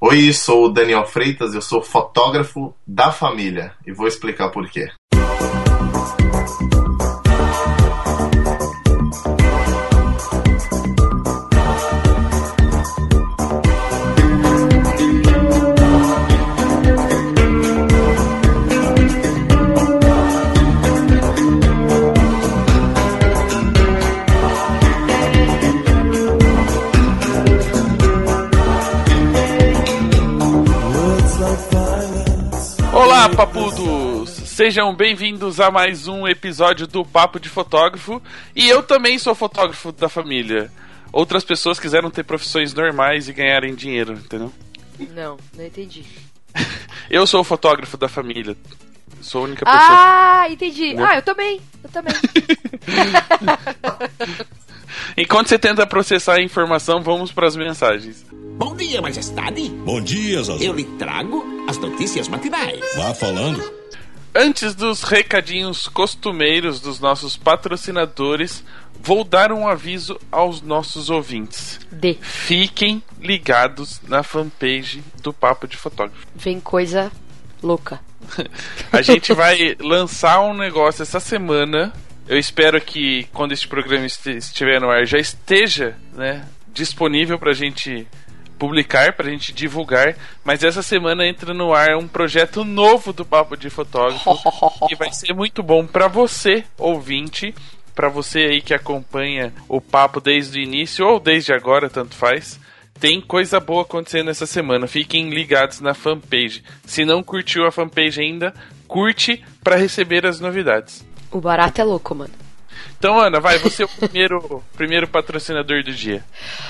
Oi, sou o Daniel Freitas, eu sou fotógrafo da família e vou explicar por quê. Sejam bem-vindos a mais um episódio do Papo de Fotógrafo. E eu também sou fotógrafo da família. Outras pessoas quiseram ter profissões normais e ganharem dinheiro, entendeu? Não, não entendi. Eu sou o fotógrafo da família. Sou a única pessoa. Ah, entendi. Né? Ah, eu também. Eu também. Enquanto você tenta processar a informação, vamos para as mensagens. Bom dia, majestade. Bom dia, Zazu. Eu lhe trago as notícias matinais. Vá falando. Antes dos recadinhos costumeiros dos nossos patrocinadores, vou dar um aviso aos nossos ouvintes. D. Fiquem ligados na fanpage do Papo de Fotógrafo. Vem coisa louca. A gente vai lançar um negócio essa semana. Eu espero que quando este programa estiver no ar já esteja né, disponível pra gente publicar, pra gente divulgar. Mas essa semana entra no ar um projeto novo do Papo de Fotógrafo que vai ser muito bom pra você, ouvinte, pra você aí que acompanha o papo desde o início ou desde agora, tanto faz. Tem coisa boa acontecendo essa semana. Fiquem ligados na fanpage. Se não curtiu a fanpage ainda, curte pra receber as novidades. O barato é louco, mano. Então, Ana, vai, você é o primeiro, primeiro patrocinador do dia.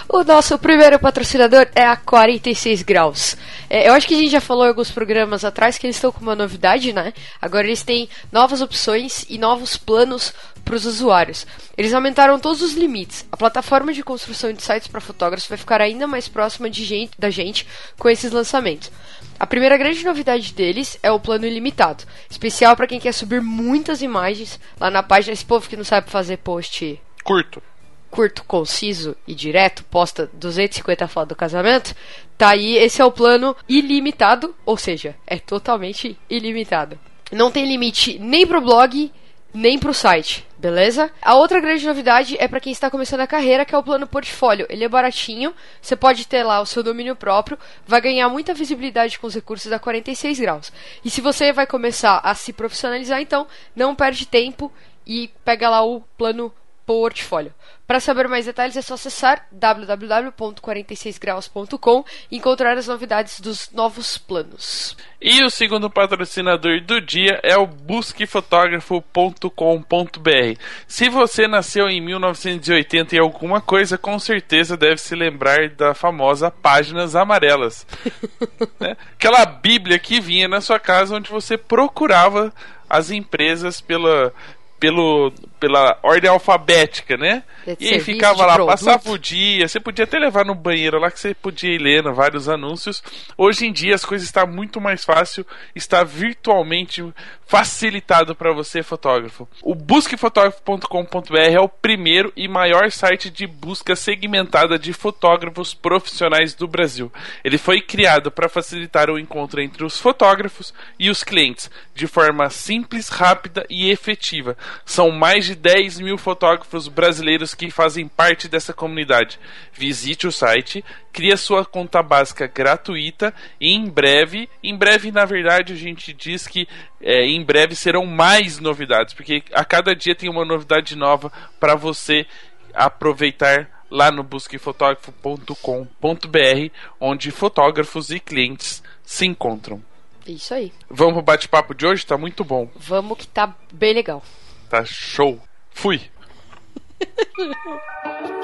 O nosso primeiro patrocinador é a 46 Graus. É, eu acho que a gente já falou em alguns programas atrás que eles estão com uma novidade, né? Agora eles têm novas opções e novos planos para os usuários. Eles aumentaram todos os limites. A plataforma de construção de sites para fotógrafos vai ficar ainda mais próxima de gente, da gente com esses lançamentos. A primeira grande novidade deles é o plano ilimitado, especial para quem quer subir muitas imagens lá na página. Esse povo que não sabe fazer post Curto. curto, conciso e direto, posta 250 fotos do casamento, tá aí, esse é o plano ilimitado, ou seja, é totalmente ilimitado. Não tem limite nem pro blog, nem pro site, beleza? A outra grande novidade é para quem está começando a carreira, que é o plano portfólio. Ele é baratinho, você pode ter lá o seu domínio próprio, vai ganhar muita visibilidade com os recursos da 46 graus. E se você vai começar a se profissionalizar, então não perde tempo e pega lá o plano portfólio. Para saber mais detalhes é só acessar www.46graus.com e encontrar as novidades dos novos planos. E o segundo patrocinador do dia é o busquefotógrafo.com.br. Se você nasceu em 1980 e alguma coisa, com certeza deve se lembrar da famosa Páginas Amarelas. né? Aquela bíblia que vinha na sua casa onde você procurava as empresas pela pelo, pela ordem alfabética, né? E aí ficava lá, produto. passava o dia, você podia até levar no banheiro lá que você podia ir lendo vários anúncios. Hoje em dia as coisas estão muito mais fácil, está virtualmente facilitado para você, fotógrafo. O busquefotógrafo.com.br é o primeiro e maior site de busca segmentada de fotógrafos profissionais do Brasil. Ele foi criado para facilitar o encontro entre os fotógrafos e os clientes de forma simples, rápida e efetiva. São mais de 10 mil fotógrafos brasileiros que fazem parte dessa comunidade. Visite o site, cria sua conta básica gratuita e em breve, em breve na verdade a gente diz que é, em breve serão mais novidades, porque a cada dia tem uma novidade nova para você aproveitar lá no busquefotógrafo.com.br, onde fotógrafos e clientes se encontram. Isso aí. Vamos pro bate-papo de hoje, tá muito bom. Vamos que tá bem legal. Tá show. Fui.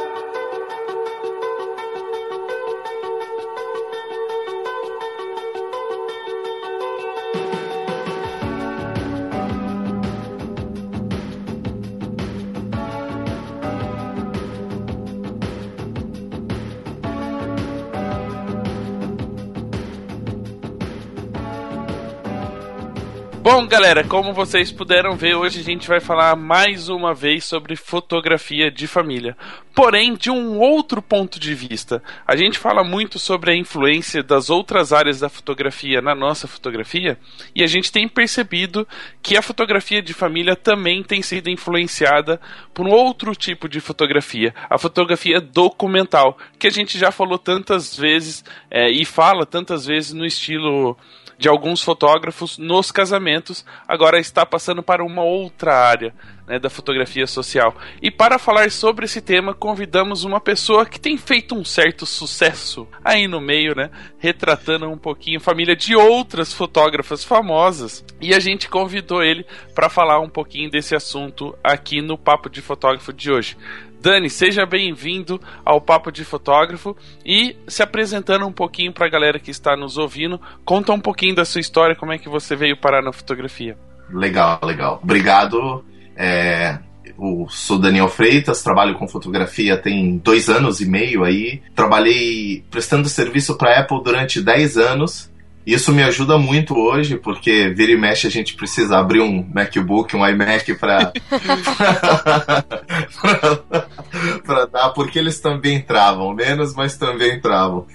Bom, galera, como vocês puderam ver, hoje a gente vai falar mais uma vez sobre fotografia de família. Porém, de um outro ponto de vista. A gente fala muito sobre a influência das outras áreas da fotografia na nossa fotografia, e a gente tem percebido que a fotografia de família também tem sido influenciada por um outro tipo de fotografia, a fotografia documental, que a gente já falou tantas vezes é, e fala tantas vezes no estilo de alguns fotógrafos nos casamentos, agora está passando para uma outra área né, da fotografia social. E para falar sobre esse tema, convidamos uma pessoa que tem feito um certo sucesso aí no meio, né? Retratando um pouquinho a família de outras fotógrafas famosas. E a gente convidou ele para falar um pouquinho desse assunto aqui no Papo de Fotógrafo de hoje. Dani, seja bem-vindo ao Papo de Fotógrafo e se apresentando um pouquinho para a galera que está nos ouvindo, conta um pouquinho da sua história, como é que você veio parar na fotografia. Legal, legal. Obrigado. É, eu sou Daniel Freitas, trabalho com fotografia tem dois anos e meio aí. Trabalhei prestando serviço para Apple durante 10 anos isso me ajuda muito hoje, porque vira e mexe a gente precisa abrir um MacBook, um iMac para para dar, porque eles também travam, menos, mas também travam.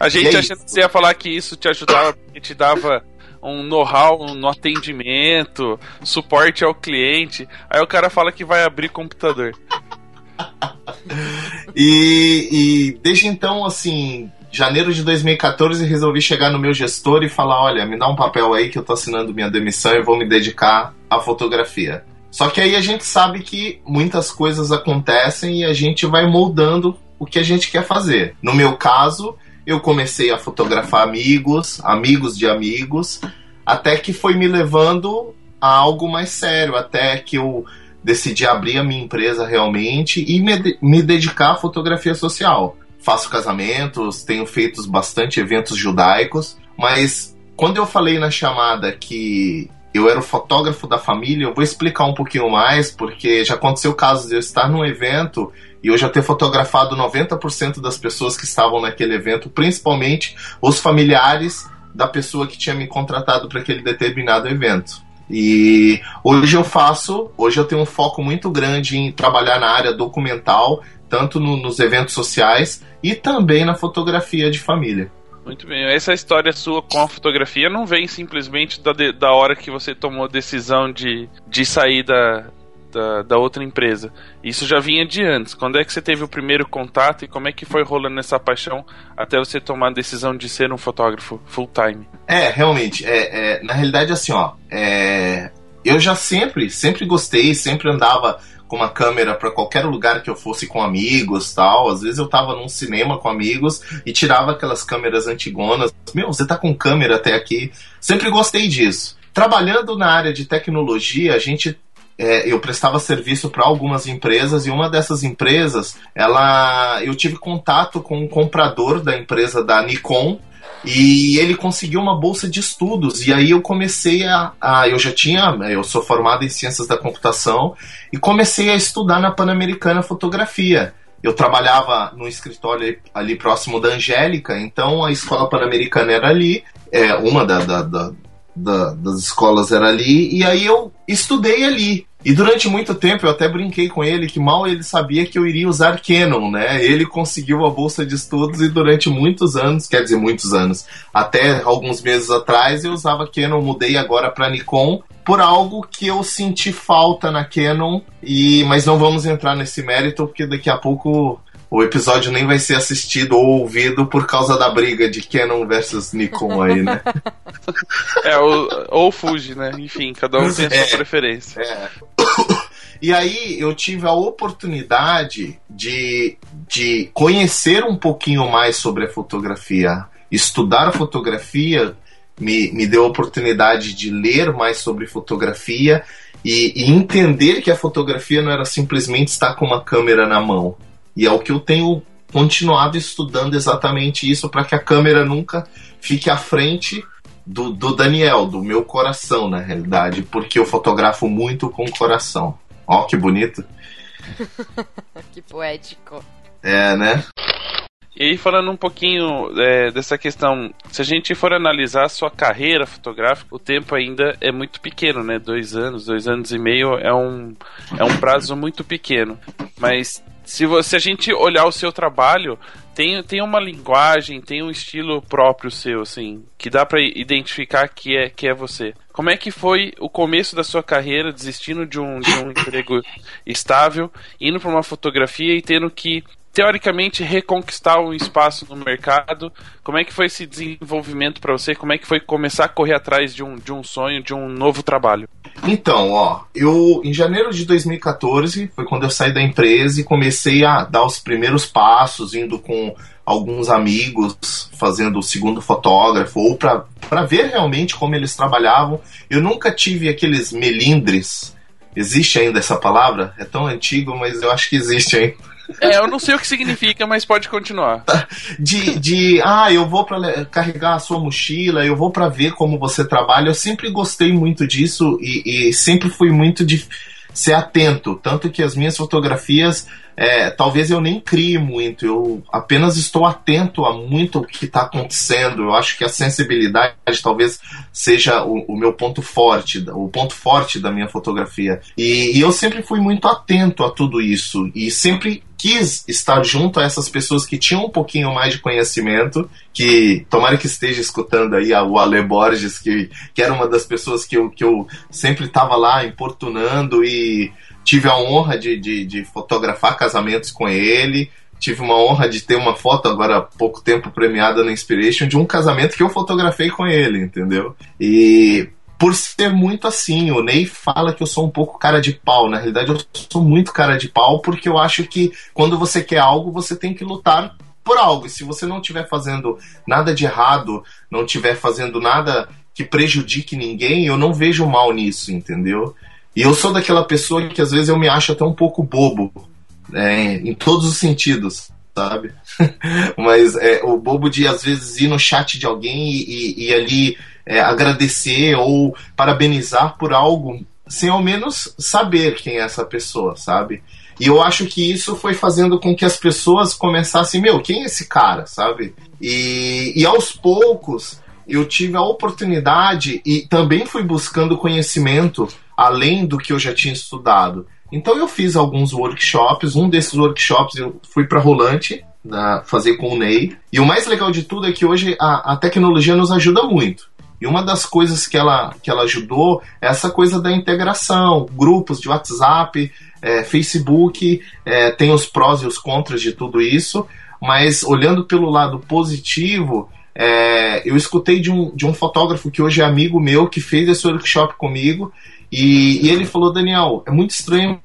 A gente é achando que você ia falar que isso te ajudava, que te dava um know-how no atendimento, suporte ao cliente. Aí o cara fala que vai abrir computador. e, e desde então, assim, janeiro de 2014 resolvi chegar no meu gestor e falar: olha, me dá um papel aí que eu tô assinando minha demissão e vou me dedicar à fotografia. Só que aí a gente sabe que muitas coisas acontecem e a gente vai moldando o que a gente quer fazer. No meu caso, eu comecei a fotografar amigos, amigos de amigos, até que foi me levando a algo mais sério, até que eu decidi abrir a minha empresa realmente e me, me dedicar à fotografia social faço casamentos, tenho feito bastante eventos judaicos, mas quando eu falei na chamada que eu era o fotógrafo da família, eu vou explicar um pouquinho mais, porque já aconteceu o caso de eu estar num evento e eu já ter fotografado 90% das pessoas que estavam naquele evento, principalmente os familiares da pessoa que tinha me contratado para aquele determinado evento. E hoje eu faço, hoje eu tenho um foco muito grande em trabalhar na área documental, tanto no, nos eventos sociais e também na fotografia de família. Muito bem, essa história sua com a fotografia não vem simplesmente da, da hora que você tomou a decisão de, de sair da, da, da, outra empresa. Isso já vinha de antes. Quando é que você teve o primeiro contato e como é que foi rolando essa paixão até você tomar a decisão de ser um fotógrafo full time? É, realmente. É, é na realidade, assim, ó. É, eu já sempre, sempre gostei, sempre andava com uma câmera para qualquer lugar que eu fosse com amigos tal. Às vezes eu tava num cinema com amigos e tirava aquelas câmeras antigonas. Meu, você tá com câmera até aqui. Sempre gostei disso. Trabalhando na área de tecnologia, a gente é, eu prestava serviço para algumas empresas e uma dessas empresas, ela, eu tive contato com um comprador da empresa da Nikon e ele conseguiu uma bolsa de estudos. E aí eu comecei a, a, Eu já tinha. Eu sou formado em ciências da computação e comecei a estudar na Pan-Americana Fotografia. Eu trabalhava no escritório ali, ali, próximo da Angélica, então a escola pan-americana era ali, é, uma da, da, da, das escolas era ali, e aí eu estudei ali. E durante muito tempo eu até brinquei com ele que mal ele sabia que eu iria usar Canon, né? Ele conseguiu a bolsa de estudos e durante muitos anos, quer dizer, muitos anos, até alguns meses atrás eu usava Canon, mudei agora para Nikon por algo que eu senti falta na Canon e mas não vamos entrar nesse mérito porque daqui a pouco o episódio nem vai ser assistido ou ouvido por causa da briga de Canon versus Nikon aí, né? é, ou, ou Fuji, né? Enfim, cada um tem a sua é, preferência. É. E aí eu tive a oportunidade de, de conhecer um pouquinho mais sobre a fotografia. Estudar a fotografia me, me deu a oportunidade de ler mais sobre fotografia e, e entender que a fotografia não era simplesmente estar com uma câmera na mão e é o que eu tenho continuado estudando exatamente isso para que a câmera nunca fique à frente do, do Daniel, do meu coração, na realidade, porque eu fotografo muito com o coração. Ó, que bonito. que poético. É, né? E aí, falando um pouquinho é, dessa questão, se a gente for analisar a sua carreira fotográfica, o tempo ainda é muito pequeno, né? Dois anos, dois anos e meio é um, é um prazo muito pequeno. Mas se, você, se a gente olhar o seu trabalho, tem, tem uma linguagem, tem um estilo próprio seu, assim, que dá para identificar que é, que é você. Como é que foi o começo da sua carreira, desistindo de um, de um emprego estável, indo para uma fotografia e tendo que teoricamente reconquistar um espaço no mercado. Como é que foi esse desenvolvimento para você? Como é que foi começar a correr atrás de um, de um sonho, de um novo trabalho? Então, ó, eu em janeiro de 2014 foi quando eu saí da empresa e comecei a dar os primeiros passos, indo com alguns amigos fazendo o segundo fotógrafo ou para ver realmente como eles trabalhavam. Eu nunca tive aqueles melindres. Existe ainda essa palavra? É tão antigo, mas eu acho que existe ainda é, eu não sei o que significa, mas pode continuar. De, de ah, eu vou para carregar a sua mochila, eu vou para ver como você trabalha. Eu sempre gostei muito disso e, e sempre fui muito de ser atento. Tanto que as minhas fotografias, é, talvez eu nem crie muito, eu apenas estou atento a muito o que está acontecendo. Eu acho que a sensibilidade talvez seja o, o, meu ponto forte, o ponto forte da minha fotografia. E, e eu sempre fui muito atento a tudo isso e sempre quis estar junto a essas pessoas que tinham um pouquinho mais de conhecimento, que tomara que esteja escutando aí o Ale Borges, que, que era uma das pessoas que eu, que eu sempre estava lá importunando e tive a honra de, de, de fotografar casamentos com ele, tive uma honra de ter uma foto agora há pouco tempo premiada na Inspiration de um casamento que eu fotografei com ele, entendeu? E por ser muito assim. O Ney fala que eu sou um pouco cara de pau. Na realidade, eu sou muito cara de pau porque eu acho que quando você quer algo, você tem que lutar por algo. E se você não estiver fazendo nada de errado, não estiver fazendo nada que prejudique ninguém, eu não vejo mal nisso, entendeu? E eu sou daquela pessoa que às vezes eu me acho até um pouco bobo, é, em todos os sentidos sabe? Mas é, o bobo de às vezes ir no chat de alguém e, e, e ali é, agradecer ou parabenizar por algo sem ao menos saber quem é essa pessoa, sabe? E eu acho que isso foi fazendo com que as pessoas começassem, meu, quem é esse cara, sabe? E, e aos poucos eu tive a oportunidade e também fui buscando conhecimento além do que eu já tinha estudado. Então eu fiz alguns workshops, um desses workshops eu fui para Rolante, na, fazer com o Ney. E o mais legal de tudo é que hoje a, a tecnologia nos ajuda muito. E uma das coisas que ela, que ela ajudou é essa coisa da integração, grupos de WhatsApp, é, Facebook, é, tem os prós e os contras de tudo isso, mas olhando pelo lado positivo, é, eu escutei de um, de um fotógrafo que hoje é amigo meu, que fez esse workshop comigo, e, e ele falou: Daniel, é muito estranho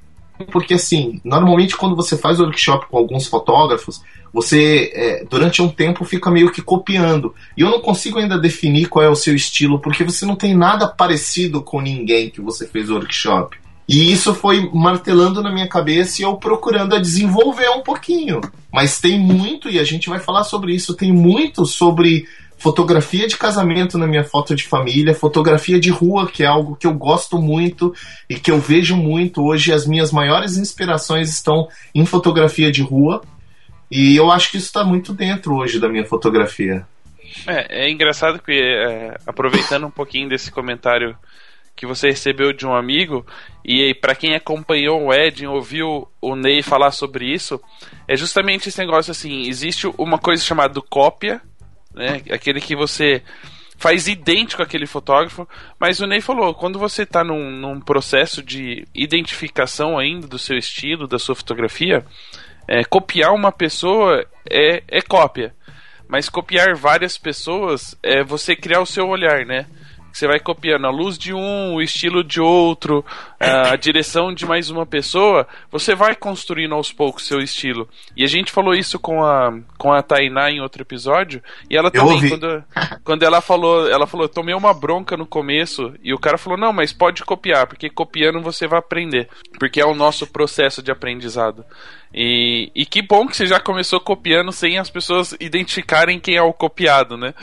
porque assim, normalmente quando você faz workshop com alguns fotógrafos, você é, durante um tempo fica meio que copiando. E eu não consigo ainda definir qual é o seu estilo, porque você não tem nada parecido com ninguém que você fez workshop. E isso foi martelando na minha cabeça e eu procurando a desenvolver um pouquinho. Mas tem muito, e a gente vai falar sobre isso, tem muito sobre fotografia de casamento na minha foto de família, fotografia de rua, que é algo que eu gosto muito e que eu vejo muito. Hoje as minhas maiores inspirações estão em fotografia de rua. E eu acho que isso está muito dentro hoje da minha fotografia. É, é engraçado que, é, aproveitando um pouquinho desse comentário que você recebeu de um amigo, e para quem acompanhou o Ed, ouviu o Ney falar sobre isso, é justamente esse negócio assim: existe uma coisa chamada cópia, né? Aquele que você faz idêntico àquele fotógrafo, mas o Ney falou, quando você está num, num processo de identificação ainda do seu estilo, da sua fotografia, é, copiar uma pessoa é, é cópia. Mas copiar várias pessoas é você criar o seu olhar, né? Você vai copiando a luz de um, o estilo de outro, a direção de mais uma pessoa. Você vai construindo aos poucos seu estilo. E a gente falou isso com a, com a Tainá em outro episódio. E ela também, quando, quando ela falou, ela falou, tomei uma bronca no começo. E o cara falou, não, mas pode copiar, porque copiando você vai aprender. Porque é o nosso processo de aprendizado. E, e que bom que você já começou copiando sem as pessoas identificarem quem é o copiado, né?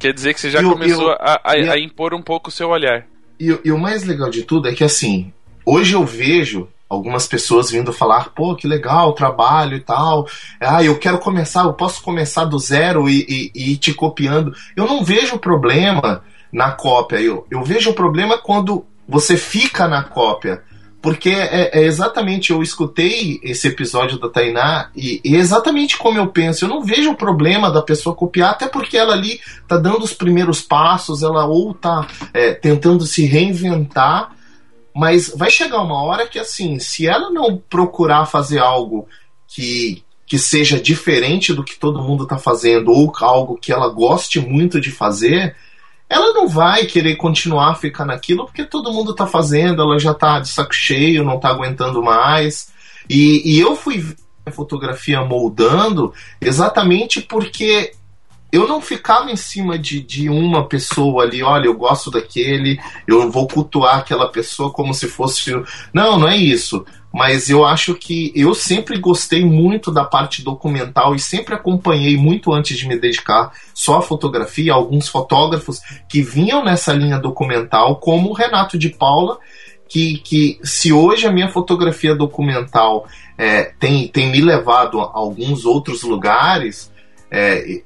Quer dizer que você já começou a, a, a, impor um pouco o seu olhar. E, e, o mais legal de tudo é que, assim, hoje eu vejo algumas pessoas vindo falar, pô, que legal, trabalho e tal. Ah, eu quero começar, eu posso começar do zero e, e, e ir te copiando. Eu não vejo problema na cópia. Eu, eu vejo o problema quando você fica na cópia. Porque é, é, exatamente, eu escutei esse episódio da Tainá e, e, exatamente como eu penso. Eu não vejo o problema da pessoa copiar, até porque ela ali tá dando os primeiros passos, ela ou tá é, tentando se reinventar, mas vai chegar uma hora que, assim, se ela não procurar fazer algo que, que seja diferente do que todo mundo tá fazendo, ou algo que ela goste muito de fazer, ela não vai querer continuar a ficar naquilo porque todo mundo tá fazendo, ela já tá de saco cheio, não tá aguentando mais. E, e eu fui ver a fotografia moldando exatamente porque eu não ficava em cima de, de uma pessoa ali, olha, eu gosto daquele, eu vou cultuar aquela pessoa como se fosse. Não, não é isso mas eu acho que eu sempre gostei muito da parte documental e sempre acompanhei muito antes de me dedicar só à fotografia, alguns fotógrafos que vinham nessa linha documental, como o Renato de Paula, que, que se hoje a minha fotografia documental é, tem, tem me levado a alguns outros lugares, é,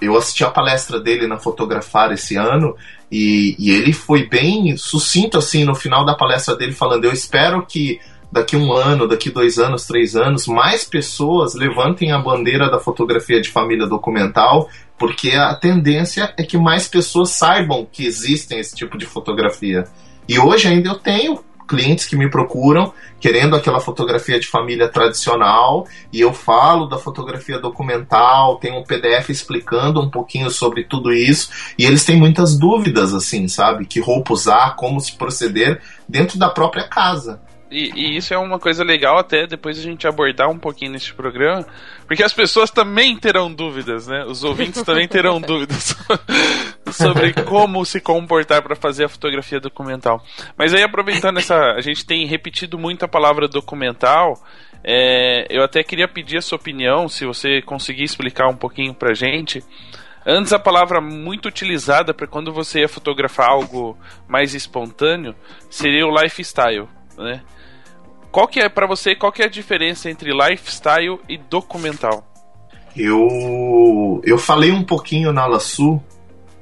eu assisti a palestra dele na Fotografar esse ano e, e ele foi bem sucinto assim no final da palestra dele falando eu espero que daqui um ano, daqui dois anos, três anos, mais pessoas levantem a bandeira da fotografia de família documental, porque a tendência é que mais pessoas saibam que existem esse tipo de fotografia. E hoje ainda eu tenho clientes que me procuram querendo aquela fotografia de família tradicional e eu falo da fotografia documental, tenho um PDF explicando um pouquinho sobre tudo isso e eles têm muitas dúvidas assim, sabe? Que roupa usar, como se proceder dentro da própria casa. E, e, isso é uma coisa legal até depois a gente abordar um pouquinho neste programa, porque as pessoas também terão dúvidas, né? Os ouvintes também terão dúvidas sobre como se comportar para fazer a fotografia documental. Mas aí aproveitando essa, a gente tem repetido muito a palavra documental. É, eu até queria pedir a sua opinião, se você conseguir explicar um pouquinho pra gente. Antes a palavra muito utilizada para quando você ia fotografar algo mais espontâneo seria o lifestyle, né? Qual que é para você, qual que é a diferença entre lifestyle e documental? Eu eu falei um pouquinho na Laçu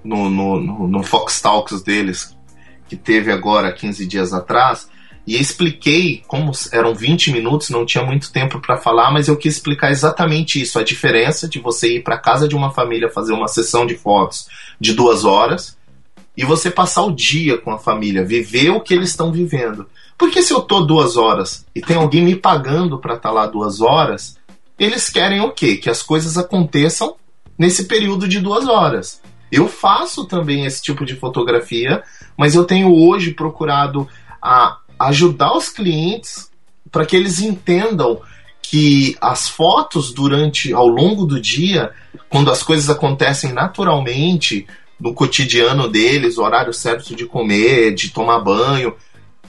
no, no, no, no Fox Talks deles que teve agora 15 dias atrás e expliquei como eram 20 minutos, não tinha muito tempo para falar, mas eu quis explicar exatamente isso, a diferença de você ir para casa de uma família fazer uma sessão de fotos de duas horas e você passar o dia com a família, viver o que eles estão vivendo. Porque se eu tô duas horas e tem alguém me pagando para estar tá lá duas horas, eles querem o quê? Que as coisas aconteçam nesse período de duas horas. Eu faço também esse tipo de fotografia, mas eu tenho hoje procurado a ajudar os clientes para que eles entendam que as fotos durante ao longo do dia, quando as coisas acontecem naturalmente no cotidiano deles, o horário certo de comer, de tomar banho,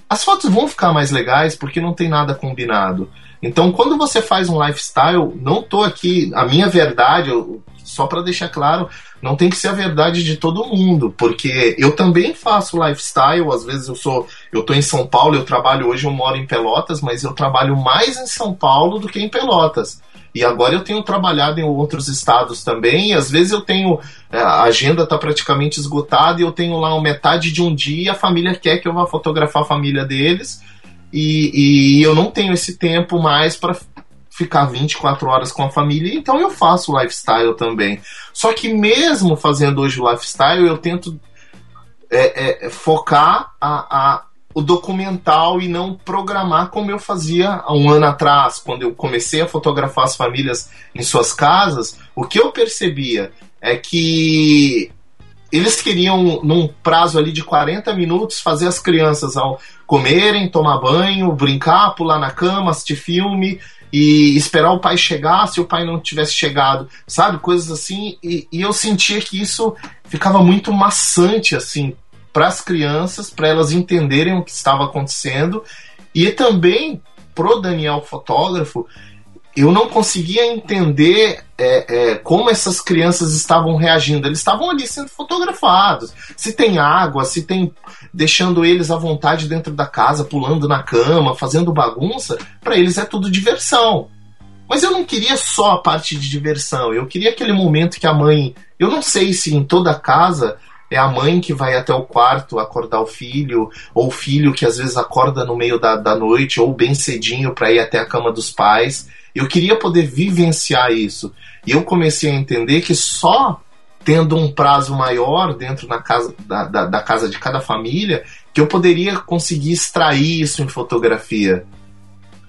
as fotos vão ficar mais legais porque não tem nada combinado. Então, quando você faz um lifestyle, não tô aqui, a minha verdade, só para deixar claro, não tem que ser a verdade de todo mundo, porque eu também faço lifestyle, às vezes eu sou, eu tô em São Paulo, eu trabalho hoje, eu moro em Pelotas, mas eu trabalho mais em São Paulo do que em Pelotas. E agora eu tenho trabalhado em outros estados também, às vezes eu tenho. É, a agenda está praticamente esgotada e eu tenho lá metade de um dia e a família quer que eu vá fotografar a família deles. E, e eu não tenho esse tempo mais para ficar 24 horas com a família, então eu faço lifestyle também. Só que mesmo fazendo hoje o lifestyle, eu tento é, é, focar a, a, o documental e não programar como eu fazia há um ano atrás, quando eu comecei a fotografar as famílias em suas casas. O que eu percebia é que eles queriam, num prazo ali de 40 minutos, fazer as crianças ao comerem, tomar banho, brincar, pular na cama, assistir filme e esperar o pai chegar se o pai não tivesse chegado, sabe? Coisas assim. E, e eu sentia que isso ficava muito maçante, assim, para as crianças, para elas entenderem o que estava acontecendo e também pro Daniel fotógrafo, eu não conseguia entender é, é, como essas crianças estavam reagindo. Eles estavam ali sendo fotografados. Se tem água, se tem. deixando eles à vontade dentro da casa, pulando na cama, fazendo bagunça, para eles é tudo diversão. Mas eu não queria só a parte de diversão. Eu queria aquele momento que a mãe. Eu não sei se em toda casa é a mãe que vai até o quarto acordar o filho, ou o filho que às vezes acorda no meio da, da noite, ou bem cedinho para ir até a cama dos pais. Eu queria poder vivenciar isso. E eu comecei a entender que só tendo um prazo maior dentro na casa, da, da, da casa de cada família que eu poderia conseguir extrair isso em fotografia.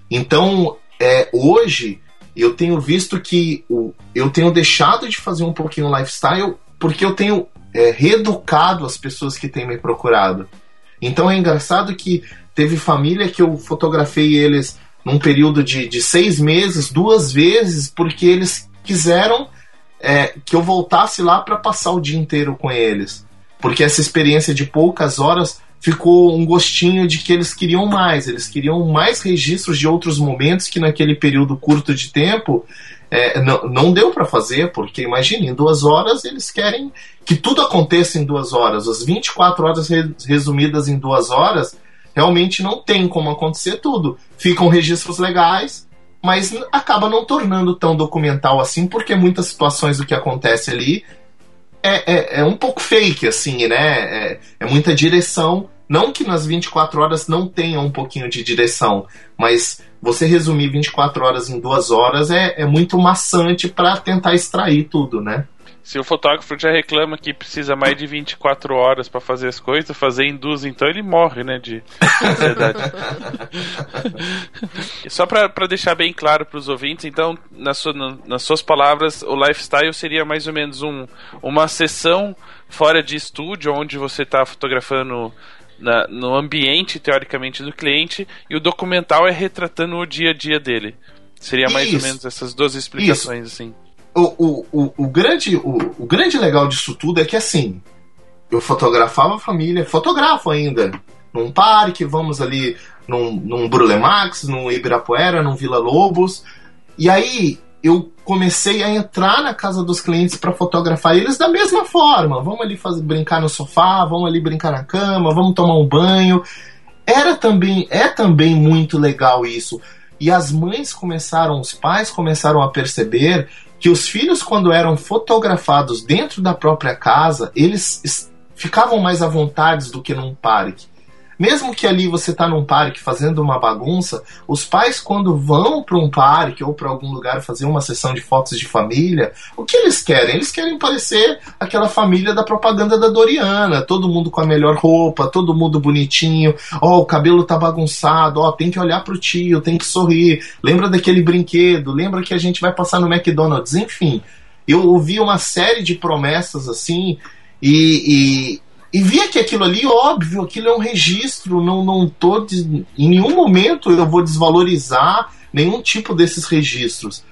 Então, é, hoje, eu tenho visto que o, eu tenho deixado de fazer um pouquinho lifestyle porque eu tenho é, reeducado as pessoas que têm me procurado. Então é engraçado que teve família que eu fotografei eles num período de, de seis meses, duas vezes, porque eles quiseram é, que eu voltasse lá para passar o dia inteiro com eles. Porque essa experiência de poucas horas ficou um gostinho de que eles queriam mais, eles queriam mais registros de outros momentos que naquele período curto de tempo é, não, não deu para fazer, porque imagine, em duas horas eles querem que tudo aconteça em duas horas. As 24 horas resumidas em duas horas realmente não tem como acontecer tudo. Ficam registros legais, mas acaba não tornando tão documental assim, porque muitas situações do que acontece ali é, é, é um pouco fake, assim, né? É, é, muita direção. Não que nas 24 horas não tenha um pouquinho de direção, mas você resumir 24 horas em duas horas é, é muito maçante para tentar extrair tudo, né? Se o fotógrafo já reclama que precisa mais de 24 horas para fazer as coisas, fazer em duas, então ele morre, né, de ansiedade. Só para deixar bem claro para os ouvintes, então, na sua, na, nas suas palavras, o lifestyle seria mais ou menos um, uma sessão fora de estúdio, onde você está fotografando na, no ambiente, teoricamente, do cliente, e o documental é retratando o dia a dia dele. Seria mais Isso. ou menos essas duas explicações, Isso. assim o, o, o, grande, o, o grande legal disso tudo é que assim, eu fotografava a família, fotografo ainda, num parque, vamos ali num, num Brulemax, num Ibirapuera, num Vila Lobos. E aí eu comecei a entrar na casa dos clientes para fotografar eles da mesma forma. Vamos ali fazer, brincar no sofá, vamos ali brincar na cama, vamos tomar um banho. Era também, é também muito legal isso. E as mães começaram, os pais começaram a perceber que os filhos, quando eram fotografados dentro da própria casa, eles ficavam mais à vontade do que num parque. Mesmo que ali você está num parque fazendo uma bagunça, os pais, quando vão para um parque ou para algum lugar fazer uma sessão de fotos de família, o que eles querem? Eles querem parecer aquela família da propaganda da Doriana, todo mundo com a melhor roupa, todo mundo bonitinho, ó, oh, o cabelo tá bagunçado, ó, oh, tem que olhar pro tio, tem que sorrir, lembra daquele brinquedo, lembra que a gente vai passar no McDonald's, enfim. Eu ouvi uma série de promessas assim, e, e e via que aquilo ali, óbvio, aquilo é um registro, não, não tô. Em nenhum momento eu vou desvalorizar nenhum tipo desses registros.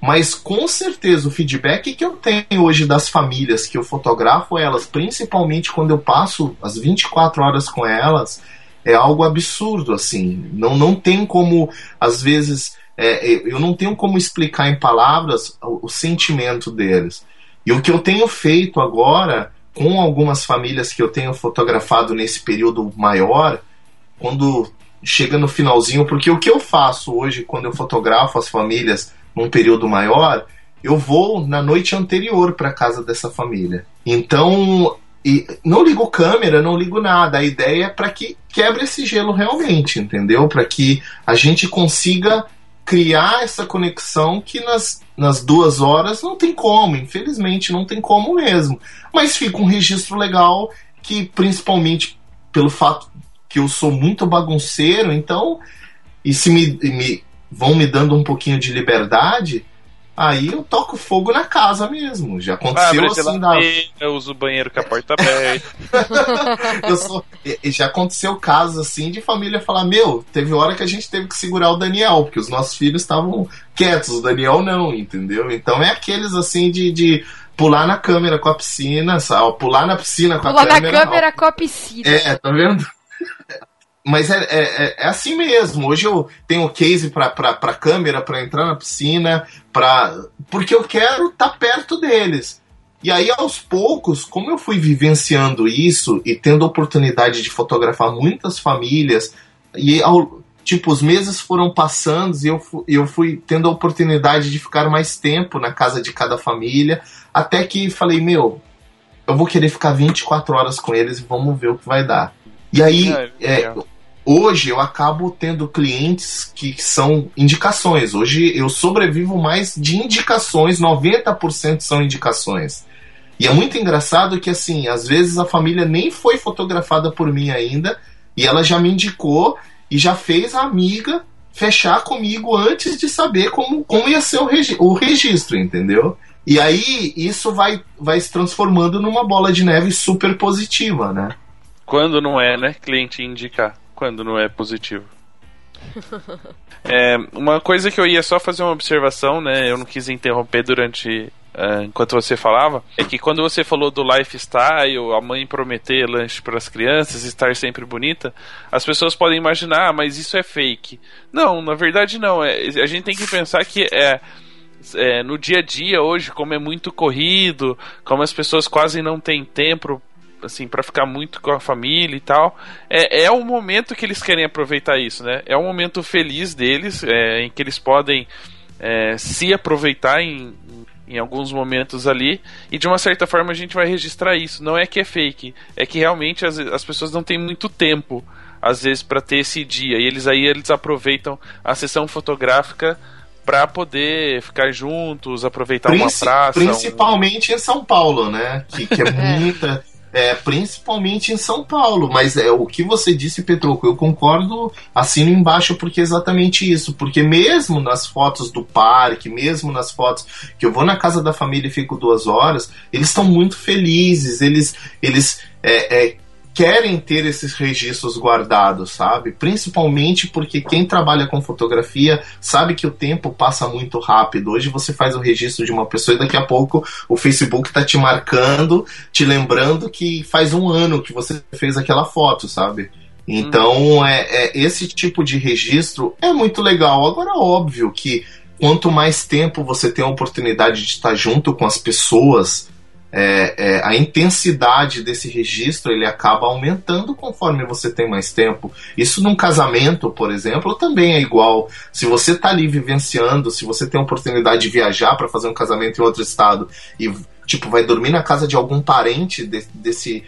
Mas com certeza o feedback que eu tenho hoje das famílias que eu fotografo elas, principalmente quando eu passo as 24 horas com elas, é algo absurdo, assim. Não, não tem como, às vezes, é, eu não tenho como explicar em palavras o, o sentimento deles. E o que eu tenho feito agora com algumas famílias que eu tenho fotografado nesse período maior, quando chega no finalzinho, porque o que eu faço hoje quando eu fotografo as famílias num período maior, eu vou na noite anterior para casa dessa família. Então, e não ligo câmera, não ligo nada. A ideia é para que quebre esse gelo realmente, entendeu? Para que a gente consiga criar essa conexão que nas, nas duas horas não tem como, infelizmente não tem como mesmo. Mas fica um registro legal que, principalmente pelo fato que eu sou muito bagunceiro, então, e se me, me vão me dando um pouquinho de liberdade, Aí eu toco fogo na casa mesmo. Já aconteceu Abre assim da. Eu uso o banheiro com a porta aberta. eu sou... Já aconteceu casos assim de família falar: Meu, teve hora que a gente teve que segurar o Daniel, porque os nossos filhos estavam quietos, o Daniel não, entendeu? Então é aqueles assim de, de pular na câmera com a piscina, sabe? pular na piscina com pular a câmera. Pular na câmera ó. com a piscina. É, tá vendo? Mas é, é, é, assim mesmo. Hoje eu tenho case para câmera, para entrar na piscina, pra, porque eu quero estar tá perto deles. E aí, aos poucos, como eu fui vivenciando isso e tendo oportunidade de fotografar muitas famílias, e ao, tipo, os meses foram passando e eu, eu fui tendo a oportunidade de ficar mais tempo na casa de cada família, até que falei, meu, eu vou querer ficar 24 horas com eles e vamos ver o que vai dar. E aí, é, é, hoje eu acabo tendo clientes que são indicações. Hoje eu sobrevivo mais de indicações, 90% são indicações. E é muito engraçado que, assim, às vezes a família nem foi fotografada por mim ainda, e ela já me indicou e já fez a amiga fechar comigo antes de saber como, como ia ser o, regi o registro, entendeu? E aí isso vai, vai se transformando numa bola de neve super positiva, né? Quando não é, né? Cliente indicar. Quando não é positivo. é, uma coisa que eu ia só fazer uma observação, né? Eu não quis interromper durante uh, enquanto você falava, é que quando você falou do lifestyle, a mãe prometer lanche para as crianças, estar sempre bonita, as pessoas podem imaginar, ah, mas isso é fake. Não, na verdade não. É, a gente tem que pensar que é, é, no dia a dia hoje, como é muito corrido, como as pessoas quase não têm tempo assim para ficar muito com a família e tal é, é o momento que eles querem aproveitar isso né é um momento feliz deles é, em que eles podem é, se aproveitar em, em alguns momentos ali, e de uma certa forma a gente vai registrar isso. Não é que é fake, é que realmente as, as pessoas não têm muito tempo, às vezes, para ter esse dia, e eles aí eles aproveitam a sessão fotográfica para poder ficar juntos, aproveitar Princi uma praça. Principalmente um... em São Paulo, né? Que, que é muita é, principalmente em São Paulo. Mas é o que você disse, Petroco, eu concordo, assino embaixo porque é exatamente isso. Porque mesmo nas fotos do parque, mesmo nas fotos que eu vou na casa da família e fico duas horas, eles estão muito felizes, eles, eles é, é, querem ter esses registros guardados, sabe? Principalmente porque quem trabalha com fotografia sabe que o tempo passa muito rápido. Hoje você faz o registro de uma pessoa e daqui a pouco o Facebook está te marcando, te lembrando que faz um ano que você fez aquela foto, sabe? Então, hum. é, é, esse tipo de registro é muito legal. Agora, óbvio que quanto mais tempo você tem a oportunidade de estar junto com as pessoas, é, é, a intensidade desse registro ele acaba aumentando conforme você tem mais tempo. Isso num casamento, por exemplo, também é igual. Se você está ali vivenciando, se você tem a oportunidade de viajar para fazer um casamento em outro estado e tipo vai dormir na casa de algum parente de, desse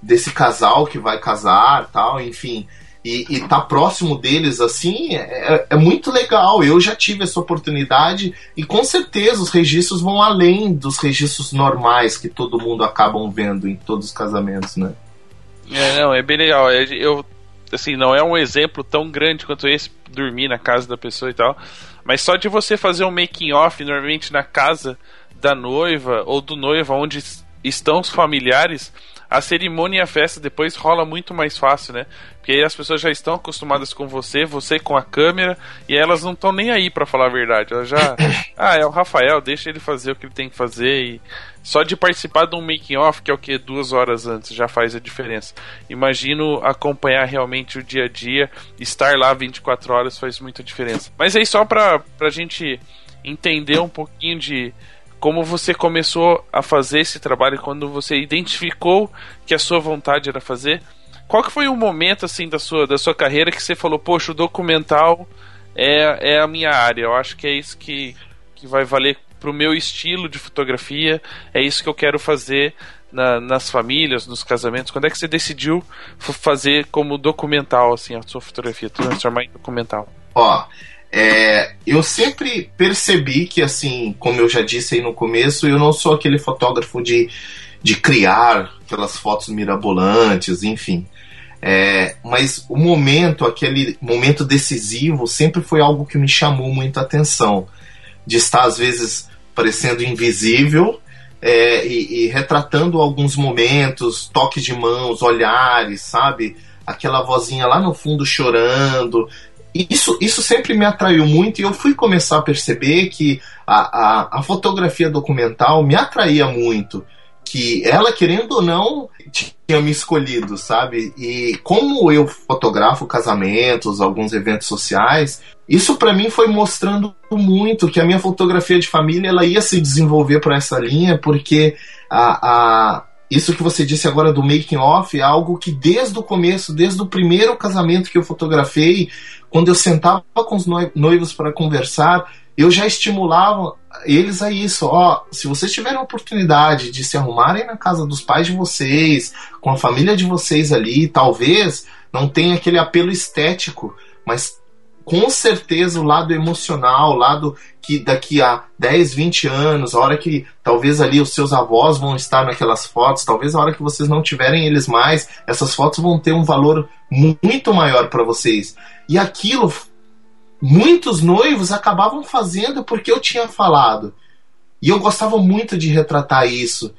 desse casal que vai casar, tal, enfim, e, e tá próximo deles assim é, é, muito legal. Eu já tive essa oportunidade e com certeza os registros vão além dos registros normais que todo mundo acabam vendo em todos os casamentos, né? É, não, é bem legal. É, eu, assim, não é um exemplo tão grande quanto esse, dormir na casa da pessoa e tal, mas só de você fazer um making off normalmente na casa da noiva ou do noivo, onde estão os familiares, a cerimônia e a festa depois rola muito mais fácil, né? Porque aí as pessoas já estão acostumadas com você, você com a câmera, e elas não estão nem aí para falar a verdade. Elas já. ah, é o Rafael, deixa ele fazer o que ele tem que fazer. E só de participar de um making off, que é o que? Duas horas antes, já faz a diferença. Imagino acompanhar realmente o dia a dia, estar lá 24 horas faz muita diferença. Mas aí só pra, pra gente entender um pouquinho de como você começou a fazer esse trabalho quando você identificou que a sua vontade era fazer. Qual que foi o momento assim da sua, da sua carreira que você falou, poxa, o documental é, é a minha área. Eu acho que é isso que, que vai valer pro meu estilo de fotografia. É isso que eu quero fazer na, nas famílias, nos casamentos. Quando é que você decidiu fazer como documental assim a sua fotografia, transformar em documental? Ó, é, eu sempre percebi que, assim, como eu já disse aí no começo, eu não sou aquele fotógrafo de, de criar aquelas fotos mirabolantes, enfim. É, mas o momento, aquele momento decisivo, sempre foi algo que me chamou muita atenção. De estar, às vezes, parecendo invisível é, e, e retratando alguns momentos, toques de mãos, olhares, sabe? Aquela vozinha lá no fundo chorando, isso, isso sempre me atraiu muito e eu fui começar a perceber que a, a, a fotografia documental me atraía muito. que ela, querendo ou não, tinha me escolhido, sabe? E como eu fotografo casamentos, alguns eventos sociais, isso para mim foi mostrando muito que a minha fotografia de família ela ia se desenvolver por essa linha, porque a, a isso que você disse agora do making off é algo que desde o começo, desde o primeiro casamento que eu fotografei, quando eu sentava com os noivos para conversar, eu já estimulava eles a isso. Ó, se vocês tiverem a oportunidade de se arrumarem na casa dos pais de vocês, com a família de vocês ali, talvez não tenha aquele apelo estético, mas com certeza o lado emocional, o lado que daqui a 10, 20 anos, a hora que talvez ali os seus avós vão estar naquelas fotos, talvez a hora que vocês não tiverem eles mais, essas fotos vão ter um valor muito maior para vocês. E aquilo muitos noivos acabavam fazendo porque eu tinha falado. E eu gostava muito de retratar isso.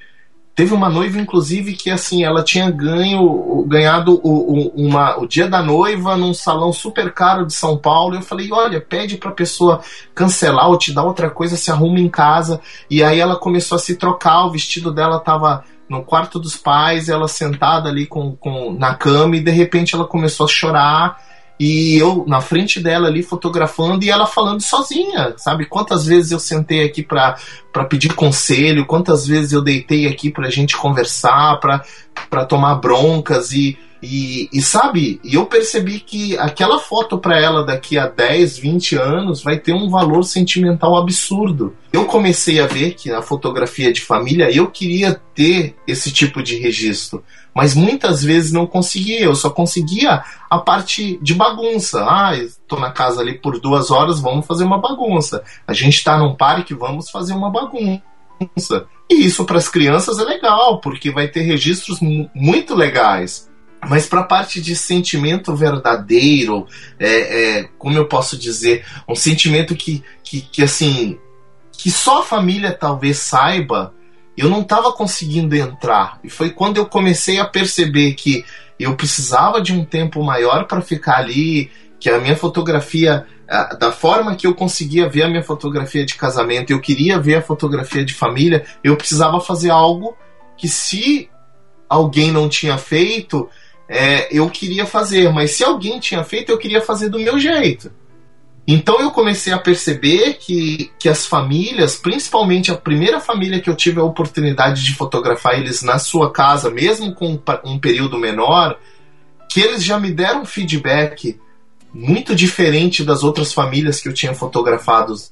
Teve uma noiva, inclusive, que assim, ela tinha ganho, ganhado o, o, uma, o dia da noiva num salão super caro de São Paulo. Eu falei, olha, pede pra pessoa cancelar ou te dar outra coisa, se arruma em casa. E aí ela começou a se trocar, o vestido dela tava no quarto dos pais, ela sentada ali com, com, na cama, e de repente ela começou a chorar e eu na frente dela ali fotografando e ela falando sozinha, sabe? Quantas vezes eu sentei aqui para pedir conselho, quantas vezes eu deitei aqui pra gente conversar, para tomar broncas e, e, e, sabe, e eu percebi que aquela foto para ela daqui a 10, 20 anos vai ter um valor sentimental absurdo. Eu comecei a ver que na fotografia de família eu queria ter esse tipo de registro mas muitas vezes não conseguia, eu só conseguia a parte de bagunça. Ah, estou na casa ali por duas horas, vamos fazer uma bagunça. A gente está num parque, vamos fazer uma bagunça. E isso para as crianças é legal, porque vai ter registros muito legais. Mas para a parte de sentimento verdadeiro, é, é, como eu posso dizer, um sentimento que, que, que assim que só a família talvez saiba, eu não estava conseguindo entrar. E foi quando eu comecei a perceber que eu precisava de um tempo maior para ficar ali, que a minha fotografia, da forma que eu conseguia ver a minha fotografia de casamento, eu queria ver a fotografia de família, eu precisava fazer algo que se alguém não tinha feito, é, eu queria fazer, mas se alguém tinha feito, eu queria fazer do meu jeito. Então eu comecei a perceber que, que as famílias, principalmente a primeira família que eu tive a oportunidade de fotografar eles na sua casa, mesmo com um período menor, que eles já me deram feedback muito diferente das outras famílias que eu tinha fotografados,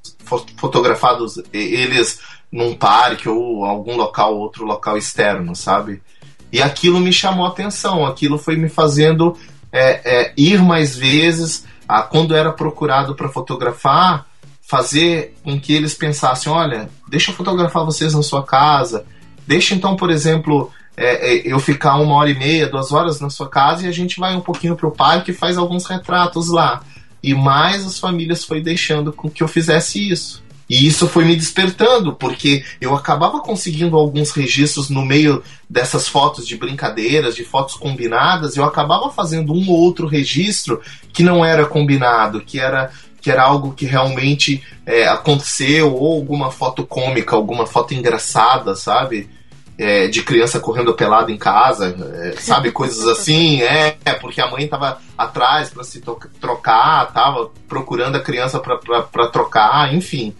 fotografados eles num parque ou algum local, outro local externo, sabe? E aquilo me chamou atenção, aquilo foi me fazendo é, é, ir mais vezes, a, quando era procurado para fotografar, fazer com que eles pensassem: olha, deixa eu fotografar vocês na sua casa, deixa então, por exemplo, é, é, eu ficar uma hora e meia, duas horas na sua casa e a gente vai um pouquinho para o parque e faz alguns retratos lá. E mais as famílias foi deixando com que eu fizesse isso. E isso foi me despertando, porque eu acabava conseguindo alguns registros no meio dessas fotos de brincadeiras, de fotos combinadas, eu acabava fazendo um ou outro registro que não era combinado, que era que era algo que realmente é, aconteceu, ou alguma foto cômica, alguma foto engraçada, sabe? É, de criança correndo pelada em casa, é, sabe? Coisas assim, é, porque a mãe tava atrás para se trocar, tava procurando a criança para trocar, enfim.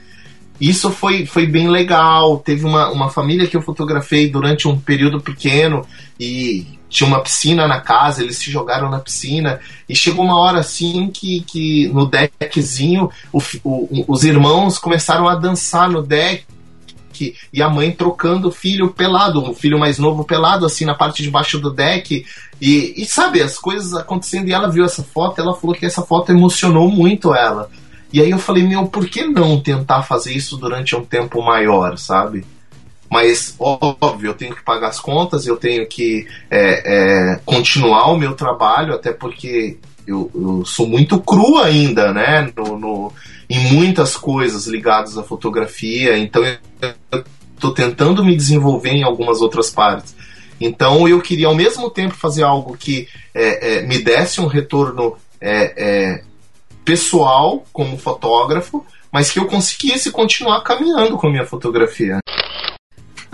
Isso foi, foi bem legal. Teve uma, uma família que eu fotografei durante um período pequeno e tinha uma piscina na casa, eles se jogaram na piscina e chegou uma hora assim que, que no deckzinho o, o, os irmãos começaram a dançar no deck e a mãe trocando o filho pelado, o filho mais novo pelado, assim, na parte de baixo do deck. E, e sabe, as coisas acontecendo. E ela viu essa foto, ela falou que essa foto emocionou muito ela. E aí eu falei, meu, por que não tentar fazer isso durante um tempo maior, sabe? Mas, óbvio, eu tenho que pagar as contas, eu tenho que é, é, continuar o meu trabalho, até porque eu, eu sou muito cru ainda, né? No, no, em muitas coisas ligadas à fotografia, então eu estou tentando me desenvolver em algumas outras partes. Então eu queria ao mesmo tempo fazer algo que é, é me desse um retorno é, é, pessoal como fotógrafo, mas que eu conseguisse continuar caminhando com a minha fotografia.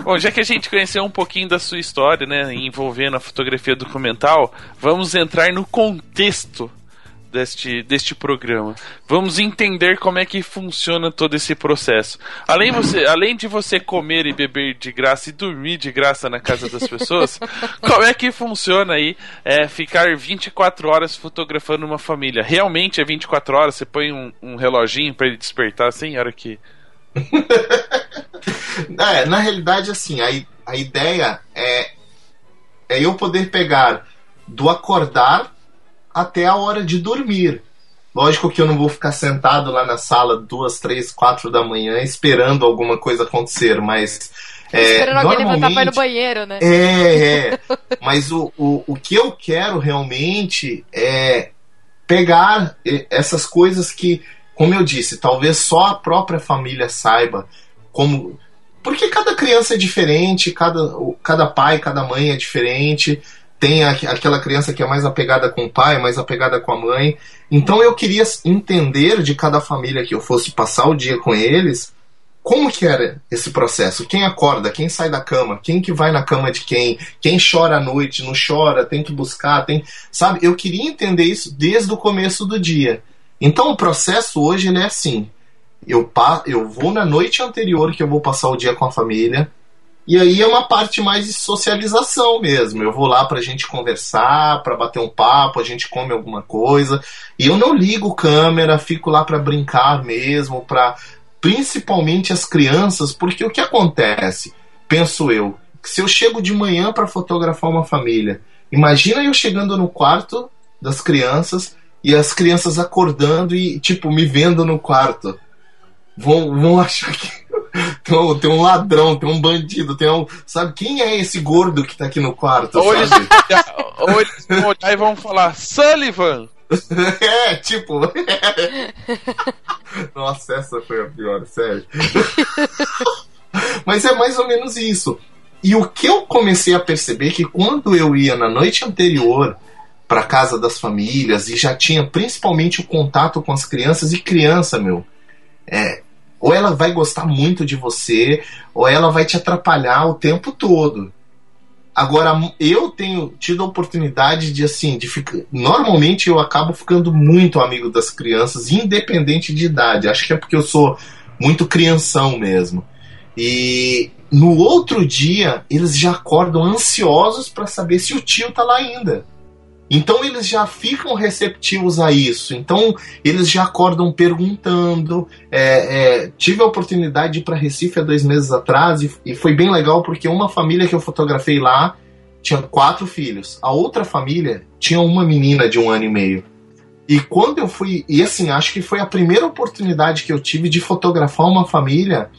Bom, já que a gente conheceu um pouquinho da sua história, né, envolvendo a fotografia documental, vamos entrar no contexto deste, deste programa. Vamos entender como é que funciona todo esse processo. Além, você, além de você comer e beber de graça e dormir de graça na casa das pessoas, como é que funciona aí é, ficar 24 horas fotografando uma família? Realmente é 24 horas? Você põe um, um reloginho para ele despertar assim, hora que. é, na realidade, assim, a, a ideia é, é eu poder pegar do acordar até a hora de dormir. Lógico que eu não vou ficar sentado lá na sala duas, três, quatro da manhã esperando alguma coisa acontecer, mas. É, esperando alguém levantar para ir no banheiro, né? É, é. mas o, o, o que eu quero realmente é pegar essas coisas que, como eu disse, talvez só a própria família saiba como. Porque cada criança é diferente, cada, cada pai, cada mãe é diferente tem a, aquela criança que é mais apegada com o pai, mais apegada com a mãe. Então eu queria entender de cada família que eu fosse passar o dia com eles, como que era esse processo? Quem acorda, quem sai da cama, quem que vai na cama de quem, quem chora à noite, não chora, tem que buscar, tem, sabe? Eu queria entender isso desde o começo do dia. Então o processo hoje ele é assim. Eu, pa eu vou na noite anterior que eu vou passar o dia com a família, e aí é uma parte mais de socialização mesmo. Eu vou lá pra gente conversar, pra bater um papo, a gente come alguma coisa. E eu não ligo câmera, fico lá pra brincar mesmo, pra principalmente as crianças, porque o que acontece, penso eu, se eu chego de manhã para fotografar uma família, imagina eu chegando no quarto das crianças e as crianças acordando e tipo me vendo no quarto. Vão, vão achar que tem, um, tem um ladrão, tem um bandido, tem um. Sabe quem é esse gordo que tá aqui no quarto? Ou eles, ou eles vão olhar e vão falar, Sullivan! é, tipo. Nossa, essa foi a pior, sério. Mas é mais ou menos isso. E o que eu comecei a perceber é que quando eu ia na noite anterior para casa das famílias e já tinha principalmente o contato com as crianças e criança, meu, é, ou ela vai gostar muito de você, ou ela vai te atrapalhar o tempo todo. Agora, eu tenho tido a oportunidade de, assim, de ficar. Normalmente eu acabo ficando muito amigo das crianças, independente de idade. Acho que é porque eu sou muito crianção mesmo. E no outro dia, eles já acordam ansiosos para saber se o tio tá lá ainda. Então eles já ficam receptivos a isso. Então eles já acordam perguntando. É, é, tive a oportunidade de ir para Recife há dois meses atrás e, e, foi bem legal porque uma família que eu fotografei lá tinha quatro filhos. A outra família tinha uma menina de um ano e meio. E quando eu fui. E assim, acho que foi a primeira oportunidade que eu tive de fotografar uma família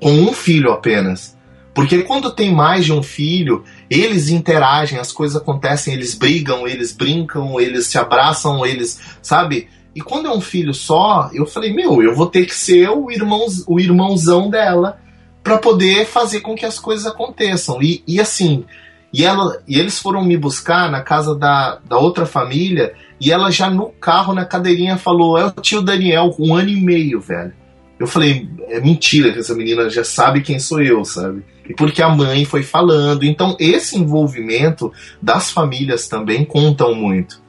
com um filho apenas. Porque quando tem mais de um filho, eles interagem, as coisas acontecem, eles brigam, eles brincam, eles se abraçam, eles, sabe? E quando é um filho só, eu falei, meu, eu vou ter que ser o, irmão, o irmãozão dela para poder fazer com que as coisas aconteçam. E, e assim, e, ela, e eles foram me buscar na casa da, da outra família, e ela já no carro, na cadeirinha, falou: É o tio Daniel, um ano e meio, velho. Eu falei: É mentira que essa menina já sabe quem sou eu, sabe? E porque a mãe foi falando. Então, esse envolvimento das famílias também contam muito.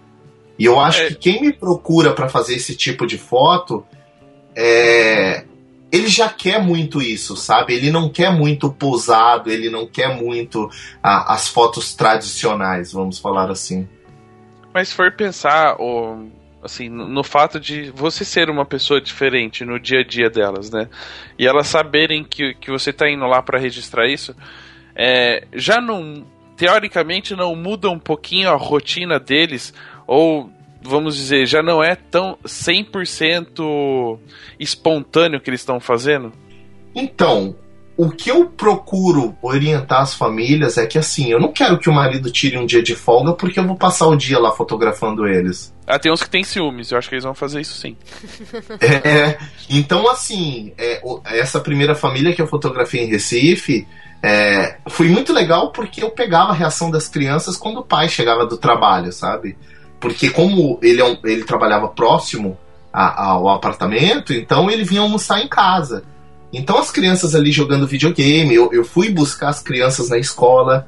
E eu acho é. que quem me procura para fazer esse tipo de foto, é, ele já quer muito isso, sabe? Ele não quer muito posado, ele não quer muito a, as fotos tradicionais, vamos falar assim. Mas se for pensar, o, assim, no, fato de você ser uma pessoa diferente no dia a dia delas, né? E elas saberem que, que você tá indo lá para registrar isso, é, já não. Teoricamente não muda um pouquinho a rotina deles, ou vamos dizer, já não é tão 100% espontâneo que eles estão fazendo? Então, o que eu procuro orientar as famílias é que assim, eu não quero que o marido tire um dia de folga porque eu vou passar o dia lá fotografando eles. Ah, tem uns que tem ciúmes, eu acho que eles vão fazer isso sim. é, então assim, é, essa primeira família que eu fotografei em Recife é, foi muito legal porque eu pegava a reação das crianças quando o pai chegava do trabalho, sabe? Porque como ele, é ele trabalhava próximo a, ao apartamento, então ele vinha almoçar em casa. Então as crianças ali jogando videogame, eu, eu fui buscar as crianças na escola,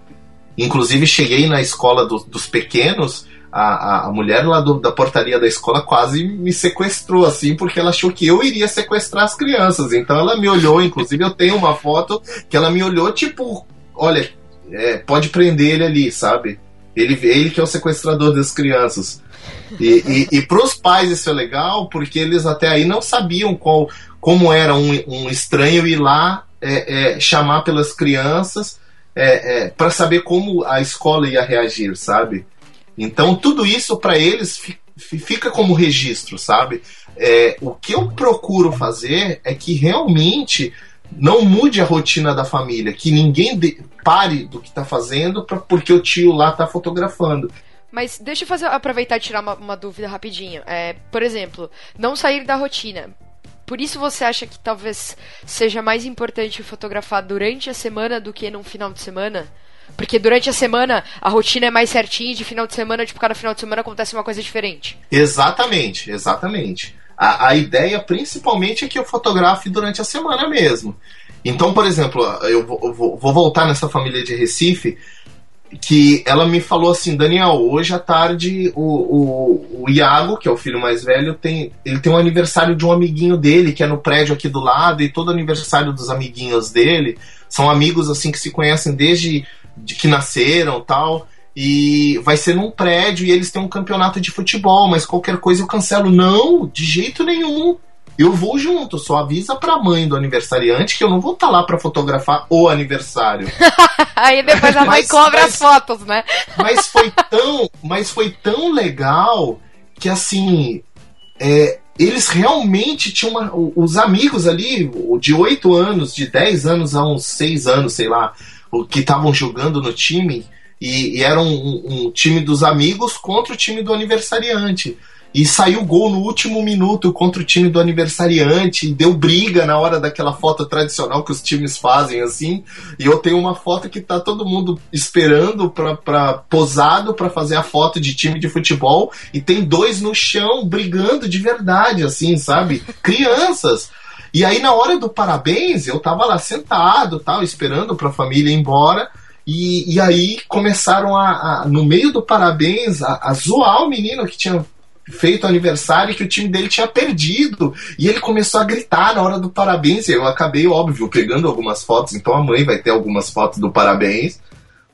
inclusive cheguei na escola do, dos pequenos, a, a, mulher lá do, da portaria da escola quase me sequestrou, assim, porque ela achou que eu iria sequestrar as crianças. Então ela me olhou, inclusive eu tenho uma foto que ela me olhou, tipo, olha, é, pode prender ele ali, sabe? Ele, ele que é o sequestrador das crianças. E, e, e para os pais isso é legal, porque eles até aí não sabiam qual, como era um, um estranho ir lá é, é, chamar pelas crianças é, é para saber como a escola ia reagir, sabe? Então tudo isso para eles fica como registro, sabe? É, o que eu procuro fazer é que realmente não mude a rotina da família, que ninguém de, pare do que está fazendo pra, porque o tio lá está fotografando. Mas deixa eu fazer, aproveitar e tirar uma, uma dúvida rapidinho. É, por exemplo, não sair da rotina. Por isso você acha que talvez seja mais importante fotografar durante a semana do que num final de semana? Porque durante a semana a rotina é mais certinha e de final de semana, tipo, cada final de semana acontece uma coisa diferente. Exatamente, exatamente. A, a ideia principalmente é que eu fotografe durante a semana mesmo. Então, por exemplo, eu vou, eu vou voltar nessa família de Recife, que ela me falou assim, Daniel, hoje à tarde o, o, o, Iago, que é o filho mais velho, tem, ele tem um aniversário de um amiguinho dele, que é no prédio aqui do lado, e todo aniversário dos amiguinhos dele são amigos assim que se conhecem desde de que nasceram tal. E vai ser num prédio e eles têm um campeonato de futebol, mas qualquer coisa eu cancelo. Não, de jeito nenhum. Eu vou junto, só avisa pra mãe do aniversariante que eu não vou estar tá lá para fotografar o aniversário. Aí depois a mãe mas, cobra mas, as fotos, né? mas foi tão, mas foi tão legal que assim, é, eles realmente tinham uma, os amigos ali de 8 anos, de 10 anos a uns 6 anos, sei lá, que estavam jogando no time e, e era um, um, time dos amigos contra o time do aniversariante. E saiu gol no último minuto contra o time do aniversariante, e deu briga na hora daquela foto tradicional que os times fazem assim. E eu tenho uma foto que tá todo mundo esperando pra posado para fazer a foto de time de futebol, e tem dois no chão brigando de verdade, assim, sabe? Crianças. E aí, na hora do parabéns, eu tava lá sentado, tal, esperando pra família ir embora. E, e aí começaram a, a, no meio do parabéns, a, a zoar o menino que tinha feito aniversário que o time dele tinha perdido. E ele começou a gritar na hora do parabéns. E eu acabei, óbvio, pegando algumas fotos. Então a mãe vai ter algumas fotos do parabéns.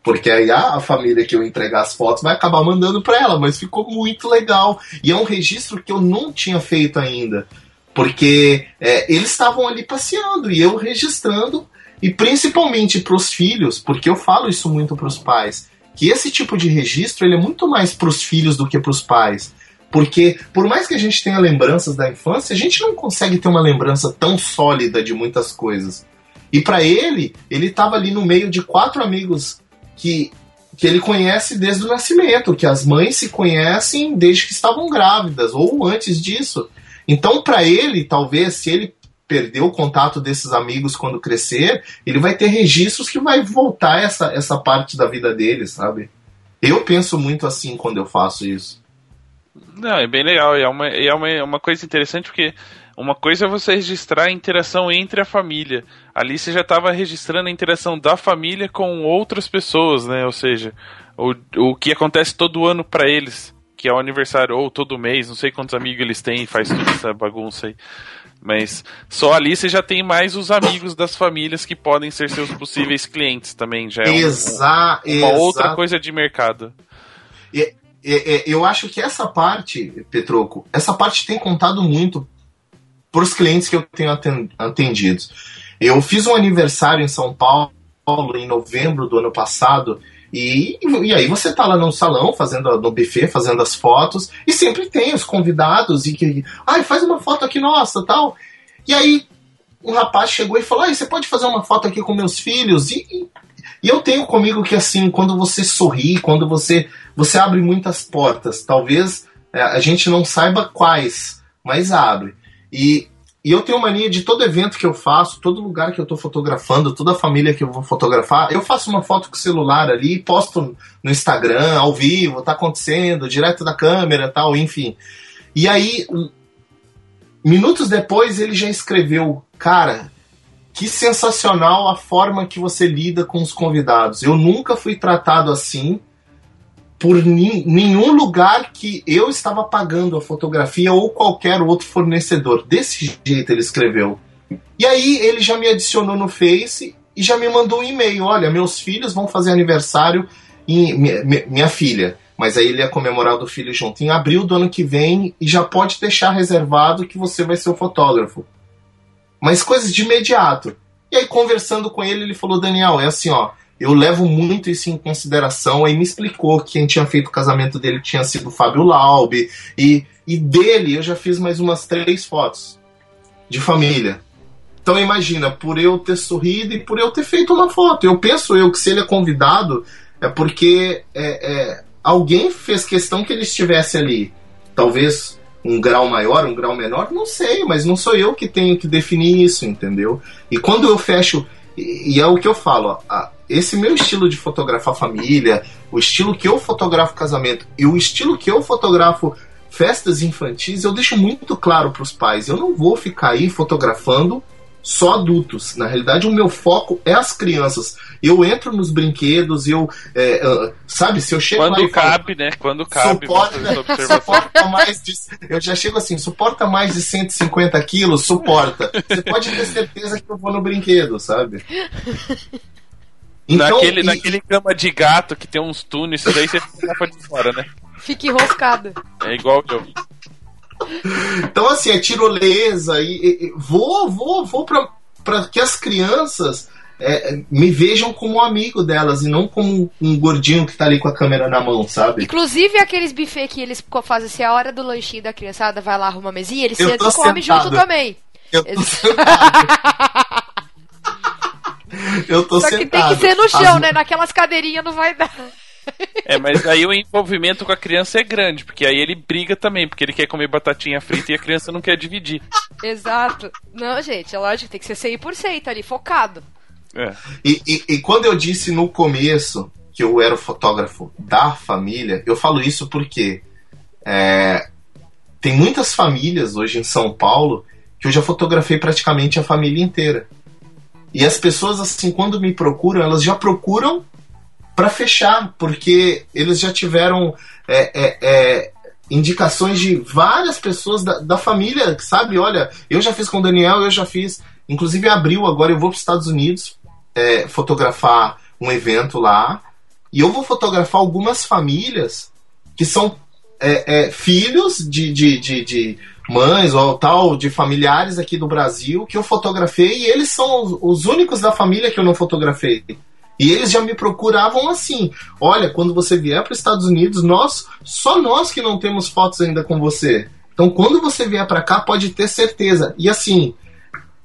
Porque aí a, a família que eu entregar as fotos vai acabar mandando para ela. Mas ficou muito legal. E é um registro que eu não tinha feito ainda. Porque é, eles estavam ali passeando e eu registrando. E principalmente para os filhos, porque eu falo isso muito para os pais, que esse tipo de registro ele é muito mais para os filhos do que para os pais. Porque, por mais que a gente tenha lembranças da infância, a gente não consegue ter uma lembrança tão sólida de muitas coisas. E para ele, ele estava ali no meio de quatro amigos que, que ele conhece desde o nascimento, que as mães se conhecem desde que estavam grávidas ou antes disso. Então, para ele, talvez, se ele perder o contato desses amigos quando crescer, ele vai ter registros que vai voltar essa, essa parte da vida dele, sabe? Eu penso muito assim quando eu faço isso. Não, é bem legal. E é uma, é uma, uma coisa interessante porque uma coisa é você registrar a interação entre a família. Ali você já estava registrando a interação da família com outras pessoas, né? Ou seja, o, o que acontece todo ano para eles, que é o aniversário, ou todo mês, não sei quantos amigos eles têm, faz toda essa bagunça aí. Mas só ali você já tem mais os amigos das famílias que podem ser seus possíveis clientes também. Já é um, uma outra coisa de mercado. E, é, é, eu acho que essa parte, Petroco, essa parte tem contado muito para os clientes que eu tenho atendido. Eu fiz um aniversário em São Paulo em novembro do ano passado. E, e aí você tá lá no salão, fazendo no buffet, fazendo as fotos, e sempre tem os convidados e que. Ai, faz uma foto aqui nossa tal. E aí um rapaz chegou e falou: Ai, você pode fazer uma foto aqui com meus filhos? E, e, e eu tenho comigo que assim, quando você sorri, quando você você abre muitas portas. Talvez é, a gente não saiba quais, mas abre. E, e eu tenho mania de todo evento que eu faço, todo lugar que eu estou fotografando, toda família que eu vou fotografar, eu faço uma foto com o celular ali, posto no Instagram, ao vivo, tá acontecendo, direto da câmera tal, enfim. E aí, minutos depois, ele já escreveu, cara, que sensacional a forma que você lida com os convidados. Eu nunca fui tratado assim por nenhum lugar que eu estava pagando a fotografia ou qualquer outro fornecedor. Desse jeito ele escreveu. E aí ele já me adicionou no Face e já me mandou um e-mail. Olha, meus filhos vão fazer aniversário em minha, minha filha. Mas aí ele ia comemorar do filho junto em abril do ano que vem e já pode deixar reservado que você vai ser o fotógrafo. Mas coisas de imediato. E aí, conversando com ele, ele falou: Daniel, é assim, ó. Eu levo muito isso em consideração. Aí me explicou que quem tinha feito o casamento dele tinha sido o Fábio Laube. E, e dele eu já fiz mais umas três fotos de família. Então imagina, por eu ter sorrido e por eu ter feito uma foto. Eu penso eu que se ele é convidado é porque é, é, alguém fez questão que ele estivesse ali. Talvez um grau maior, um grau menor, não sei, mas não sou eu que tenho que definir isso, entendeu? E quando eu fecho, e, é o que eu falo, ó, esse meu estilo de fotografar família, o estilo que eu fotografo casamento e o estilo que eu fotografo festas infantis, eu deixo muito claro para os pais, eu não vou ficar aí fotografando só adultos. Na realidade, o meu foco é as crianças. Eu entro nos brinquedos, eu. É, sabe, se eu chego Quando lá cabe, falo, né? Quando cabe. Suporta, suporta mais de. Eu já chego assim, suporta mais de 150 quilos? Suporta. Você pode ter certeza que eu vou no brinquedo, sabe? Então, naquele, e... naquele cama de gato que tem uns túneis, isso daí você fica de fora, né? Fica enroscado. É igual eu. Então, assim, é tirolesa e, e vou, vou, vou para que as crianças é, me vejam como um amigo delas e não como um gordinho que tá ali com a câmera na mão, sabe? Inclusive aqueles buffet que eles fazem assim, a hora do lanchinho da criançada vai lá arruma uma mesinha, eles sentam e comem junto também. Eu tô eles... Eu tô Só que tem que ser no chão, As... né? Naquelas cadeirinhas não vai dar. É, mas aí o envolvimento com a criança é grande, porque aí ele briga também, porque ele quer comer batatinha frita e a criança não quer dividir. Exato. Não, gente, é lógico, tem que ser 100% ali, focado. É. E, e, e quando eu disse no começo que eu era o fotógrafo da família, eu falo isso porque é, tem muitas famílias hoje em São Paulo que eu já fotografei praticamente a família inteira. E as pessoas, assim, quando me procuram, elas já procuram para fechar, porque eles já tiveram é, é, é, indicações de várias pessoas da, da, família, sabe? Olha, eu já fiz com o Daniel, eu já fiz. Inclusive, abril agora eu vou para os Estados Unidos é, fotografar um evento lá. E eu vou fotografar algumas famílias que são é, é, filhos de, de, de, de, mães ou tal, de familiares aqui do Brasil que eu fotografei e eles são os, os únicos da família que eu não fotografei. E eles já me procuravam assim: olha, quando você vier para os Estados Unidos, nós, só nós que não temos fotos ainda com você. Então, quando você vier para cá, pode ter certeza. E assim,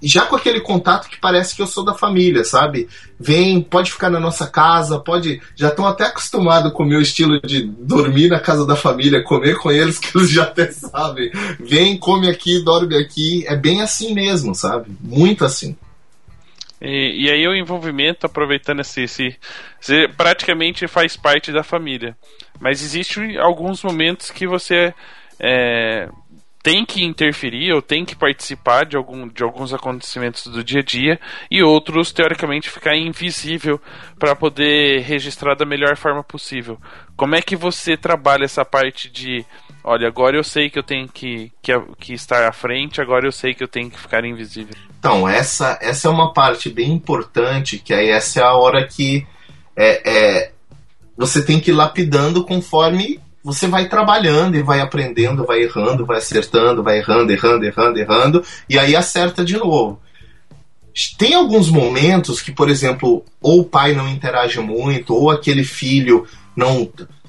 já com aquele contato que parece que eu sou da família, sabe? Vem, pode ficar na nossa casa, pode. Já estão até acostumados com o meu estilo de dormir na casa da família, comer com eles, que eles já até sabem. Vem, come aqui, dorme aqui. É bem assim mesmo, sabe? Muito assim. E, e aí o envolvimento, aproveitando esse, esse, Você praticamente faz parte da família. Mas existem alguns momentos que você é, tem que interferir ou tem que participar de, algum, de alguns acontecimentos do dia a dia e outros, teoricamente, ficar invisível para poder registrar da melhor forma possível. Como é que você trabalha essa parte de olha, agora eu sei que eu tenho que, que, que estar à frente, agora eu sei que eu tenho que ficar invisível. Então, essa, essa é uma parte bem importante, que aí essa é a hora que é, é, você tem que ir lapidando conforme você vai trabalhando e vai aprendendo, vai errando, vai acertando, vai errando, errando, errando, errando, e aí acerta de novo. Tem alguns momentos que, por exemplo, ou o pai não interage muito, ou aquele filho não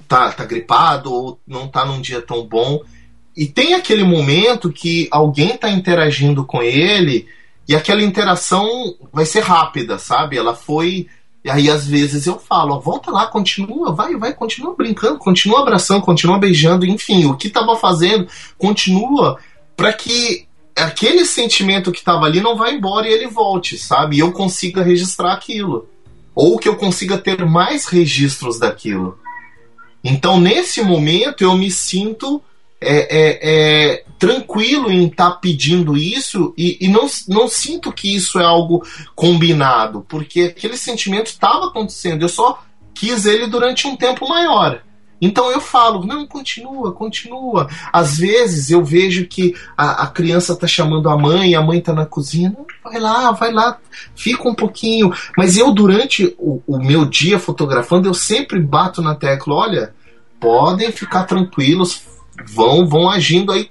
tá, tá gripado ou não tá num dia tão bom. E tem aquele momento que alguém tá interagindo com ele e aquela interação vai ser rápida, sabe? Ela foi. E aí, às vezes, eu falo, ó, volta lá, continua, vai, vai, continua brincando, continua abraçando, continua beijando, enfim, o que tava fazendo, continua, para que aquele sentimento que tava ali não vá embora e ele volte, sabe? E eu consiga registrar aquilo. Ou que eu consiga ter mais registros daquilo. Então, nesse momento, eu me sinto é, é, é tranquilo em estar tá pedindo isso e, e, não, não sinto que isso é algo combinado, porque aquele sentimento estava acontecendo, eu só quis ele durante um tempo maior. Então eu falo, não, continua, continua. Às vezes eu vejo que a, a criança está chamando a mãe, a mãe está na cozinha, vai lá, vai lá, fica um pouquinho. Mas eu, durante o, o meu dia fotografando, eu sempre bato na tecla, olha, podem ficar tranquilos, vão vão agindo aí,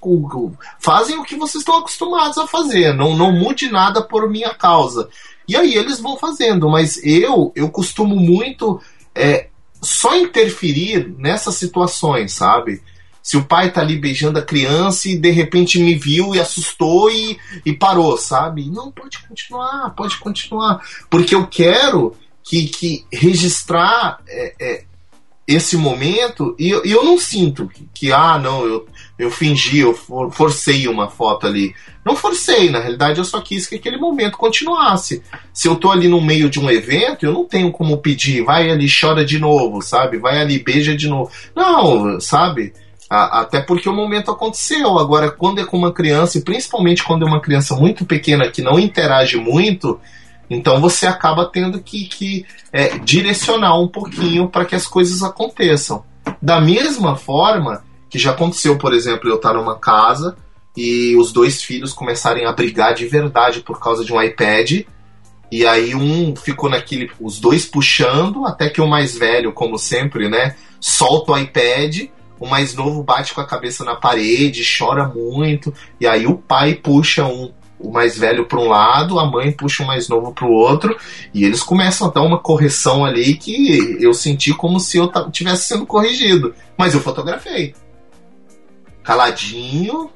fazem o que vocês estão acostumados a fazer, não, não mude nada por minha causa. E aí eles vão fazendo, mas eu eu costumo muito é, só interferir nessas situações, sabe? Se o pai tá ali beijando a criança e de repente me viu e assustou e, e parou, sabe? Não, pode continuar, pode continuar. Porque eu quero que, que registrar é, é, esse momento e eu, eu não sinto que, que, ah, não, eu, eu fingi, eu for, forcei uma foto ali. Não forcei, na realidade eu só quis que aquele momento continuasse. Se eu tô ali no meio de um evento, eu não tenho como pedir, vai ali, chora de novo, sabe? Vai ali, beija de novo. Não, sabe? até porque o momento aconteceu. Agora, quando é com uma criança, e principalmente quando é uma criança muito pequena que não interage muito, então você acaba tendo que, que é, direcionar um pouquinho para que as coisas aconteçam. Da mesma forma que já aconteceu, por exemplo, eu estar numa casa e os dois filhos começarem a brigar de verdade por causa de um iPad. E aí um ficou naquele. os dois puxando, até que o mais velho, como sempre, né, solta o iPad, o mais novo bate com a cabeça na parede, chora muito, e aí o pai puxa um, o mais velho para um lado, a mãe puxa o mais novo para o outro, e eles começam a dar uma correção ali que eu senti como se eu tivesse sendo corrigido. Mas eu fotografei. Caladinho.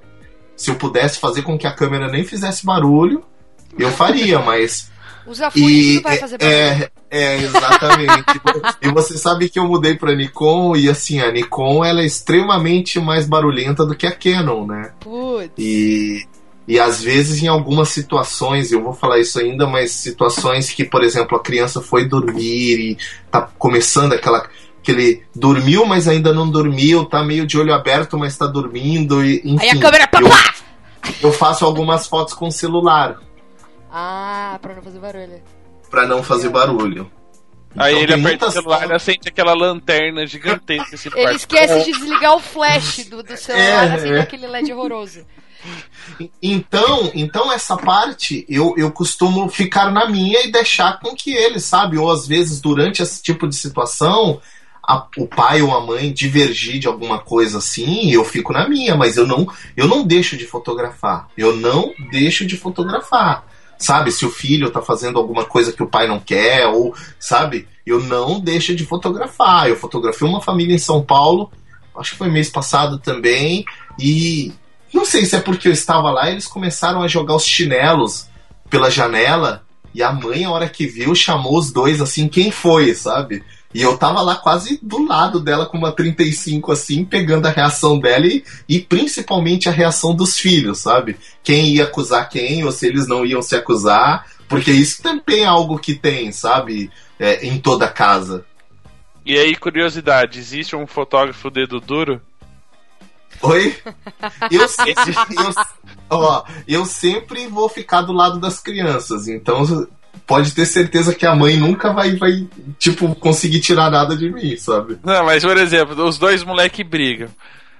Se eu pudesse fazer com que a câmera nem fizesse barulho, eu faria, mas. Usa e, não vai fazer é, barulho. É, é exatamente. e você sabe que eu mudei para Nikon e assim, a Nikon ela é extremamente mais barulhenta do que a Canon, né? Putz. E e às vezes, em algumas situações, eu vou falar isso ainda, mas situações que, por exemplo, a criança foi dormir e tá começando aquela. Aquele dormiu, mas ainda não dormiu, tá meio de olho aberto, mas tá dormindo. E, enfim, Aí a câmera. Pá, eu, eu faço algumas fotos com celular. Ah, pra não fazer barulho. Pra não fazer barulho. Aí então, ele aperta o celular e acende aquela lanterna gigantesca. ele esquece de desligar o flash do, do celular, é, assim, é. aquele LED horroroso. Então, então essa parte eu, eu costumo ficar na minha e deixar com que ele, sabe? Ou às vezes durante esse tipo de situação, a, o pai ou a mãe divergir de alguma coisa assim, eu fico na minha, mas eu não, eu não deixo de fotografar. Eu não deixo de fotografar. Sabe, se o filho tá fazendo alguma coisa que o pai não quer, ou, sabe, eu não deixo de fotografar. Eu fotografei uma família em São Paulo, acho que foi mês passado também, e não sei se é porque eu estava lá, eles começaram a jogar os chinelos pela janela e a mãe, a hora que viu, chamou os dois assim, quem foi, sabe? E eu tava lá quase do lado dela com uma 35 assim, pegando a reação dela e, e principalmente a reação dos filhos, sabe? Quem ia acusar quem, ou se eles não iam se acusar, porque isso também é algo que tem, sabe? É, em toda casa. E aí, curiosidade, existe um fotógrafo dedo duro? Oi? Eu, eu, ó, eu sempre vou ficar do lado das crianças, então pode ter certeza que a mãe nunca vai, vai tipo, conseguir tirar nada de mim, sabe? Não, mas por exemplo, os dois moleques brigam.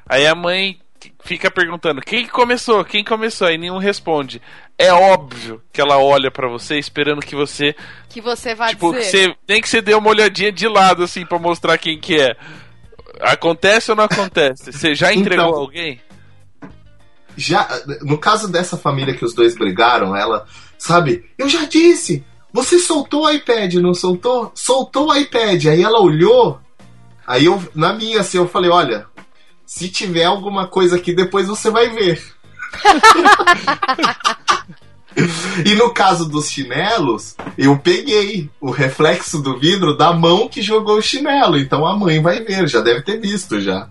Aí a mãe fica perguntando quem começou, quem começou, aí nenhum responde. É óbvio que ela olha para você esperando que você que você vai tipo, dizer. Que você, nem que você dê uma olhadinha de lado assim para mostrar quem que é. Acontece ou não acontece? Você já entregou então, alguém? Já, no caso dessa família que os dois brigaram, ela, sabe, eu já disse, você soltou o iPad, não soltou? Soltou o iPad. Aí ela olhou, aí eu, na minha, assim, eu falei, olha, se tiver alguma coisa aqui, depois você vai ver. e no caso dos chinelos, eu peguei o reflexo do vidro da mão que jogou o chinelo. Então a mãe vai ver, já deve ter visto já.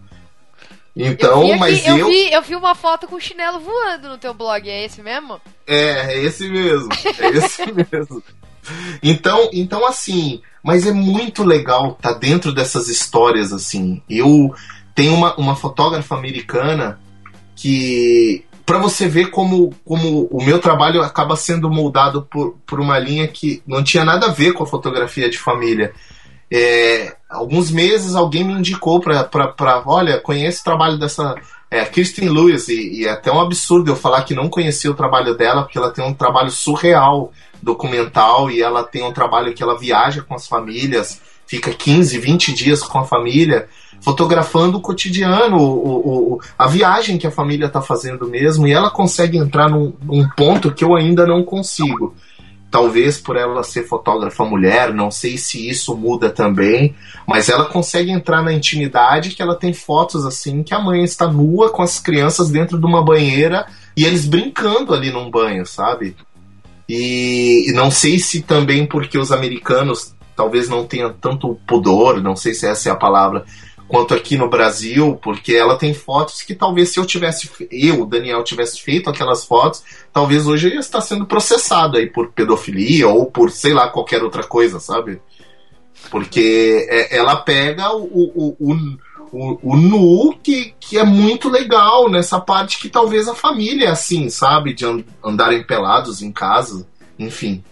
Então, eu mas eu... Eu vi, eu vi uma foto com o chinelo voando no teu blog, é esse mesmo? É, é esse mesmo. É esse mesmo. Então, então assim, mas é muito legal estar tá dentro dessas histórias assim. Eu tenho uma, uma fotógrafa americana que para você ver como, como o meu trabalho acaba sendo moldado por, por uma linha que não tinha nada a ver com a fotografia de família. É, alguns meses alguém me indicou para, olha, conhece o trabalho dessa é, Kristen Lewis, e, e é até um absurdo eu falar que não conhecia o trabalho dela, porque ela tem um trabalho surreal documental e ela tem um trabalho que ela viaja com as famílias, fica 15, 20 dias com a família fotografando o cotidiano, o, o, a viagem que a família está fazendo mesmo, e ela consegue entrar num, num ponto que eu ainda não consigo. Talvez por ela ser fotógrafa mulher, não sei se isso muda também, mas ela consegue entrar na intimidade que ela tem fotos assim que a mãe está nua com as crianças dentro de uma banheira e eles brincando ali num banho, sabe? E não sei se também porque os americanos talvez não tenham tanto pudor, não sei se essa é a palavra, quanto aqui no Brasil, porque ela tem fotos que talvez se eu tivesse, eu, Daniel, tivesse feito aquelas fotos, talvez hoje eu ia estar sendo processado aí por pedofilia ou por sei lá qualquer outra coisa, sabe? Porque é, ela pega o, o, o, o, o nu que, que é muito legal nessa parte que talvez a família é assim, sabe? De andarem pelados em casa, enfim.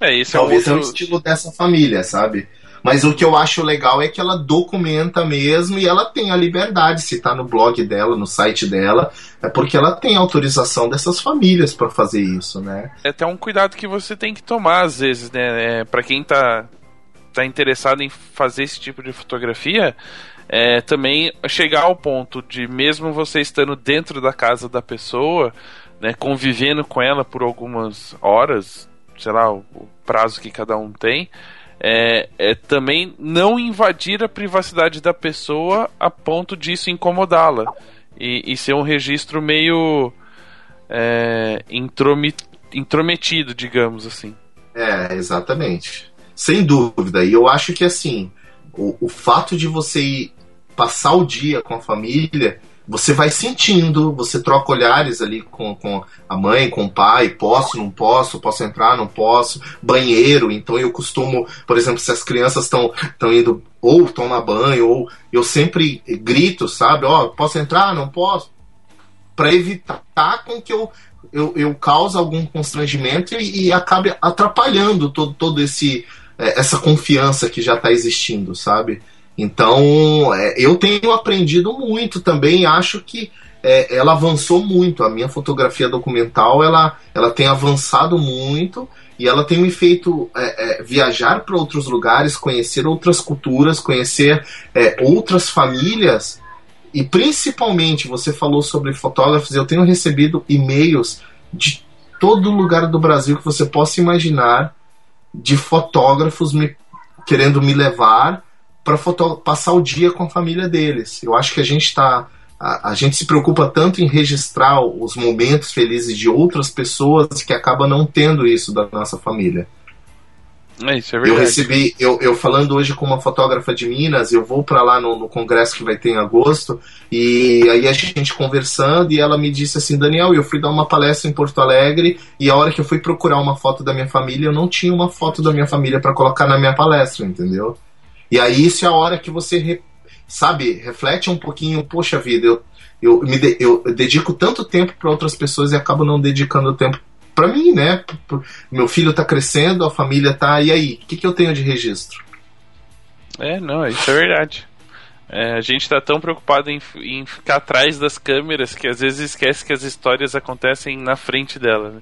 É, isso talvez é, outro... é o estilo dessa família, sabe? Mas o que eu acho legal é que ela documenta mesmo e ela tem a liberdade, se tá no blog dela, no site dela, é porque ela tem autorização dessas famílias para fazer isso, né? É até um cuidado que você tem que tomar às vezes, né? É, para quem tá, tá interessado em fazer esse tipo de fotografia, é, também chegar ao ponto de mesmo você estando dentro da casa da pessoa, né, convivendo com ela por algumas horas, sei lá, o, o prazo que cada um tem, é, é, também não invadir a privacidade da pessoa a ponto disso incomodá-la e, e, ser um registro meio é, intrometido, digamos assim. É, exatamente. Sem dúvida. E eu acho que assim, o, o fato de você passar o dia com a família você vai sentindo, você troca olhares ali com, com a mãe, com o pai, posso, não posso, posso entrar, não posso, banheiro, então eu costumo, por exemplo, se as crianças estão indo ou tomar banho, ou eu sempre grito, sabe, ó, oh, posso entrar, não posso, para evitar com que eu, eu, eu cause algum constrangimento e, e acabe atrapalhando todo, todo esse é, essa confiança que já está existindo, sabe? Então, é, eu tenho aprendido muito também, acho que é, ela avançou muito. A minha fotografia documental ela, ela tem avançado muito e ela tem me feito é, é viajar para outros lugares, conhecer outras culturas, conhecer é, outras famílias e principalmente você falou sobre fotógrafos. Eu tenho recebido e-mails de todo lugar do Brasil que você possa imaginar de fotógrafos me querendo me levar para passar o dia com a família deles. Eu acho que a gente está a, a, gente se preocupa tanto em registrar os momentos felizes de outras pessoas que acaba não tendo isso da nossa família. É, isso é verdade. Eu recebi, eu, eu falando hoje com uma fotógrafa de Minas, eu vou para lá no, no, congresso que vai ter em agosto, e aí a gente conversando, e ela me disse assim: Daniel, eu fui dar uma palestra em Porto Alegre, e a hora que eu fui procurar uma foto da minha família, eu não tinha uma foto da minha família para colocar na minha palestra, entendeu? E aí isso é a hora que você, re, sabe, reflete um pouquinho, poxa vida, eu, eu, me de, eu dedico tanto tempo para outras pessoas e acabo não dedicando tempo para mim, né? Meu filho tá crescendo, a família tá. E aí? O que, que eu tenho de registro? É, não, isso é verdade. É, a gente tá tão preocupado em, em, ficar atrás das câmeras que às vezes esquece que as histórias acontecem na frente dela. Né?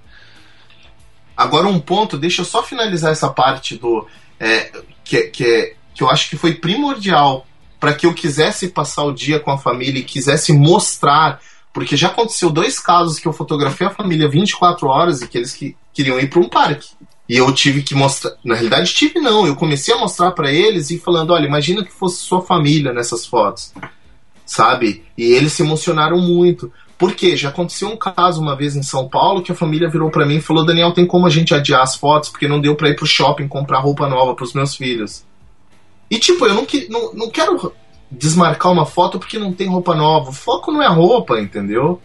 Agora, um ponto, deixa eu só finalizar essa parte do. É, que, que é que eu acho que foi primordial para que eu quisesse passar o dia com a família e quisesse mostrar, porque já aconteceu dois casos que eu fotografei a família 24 horas e que eles que, queriam ir para um parque. E eu tive que mostrar, na realidade tive não, eu comecei a mostrar para eles e falando, olha, imagina que fosse sua família nessas fotos. Sabe? E eles se emocionaram muito. Porque já aconteceu um caso uma vez em São Paulo que a família virou para mim e falou: Daniel, tem como a gente adiar as fotos porque não deu para ir pro shopping comprar roupa nova para os meus filhos. E tipo, eu não, não, não quero desmarcar uma foto porque não tem roupa nova. O foco não é roupa, entendeu?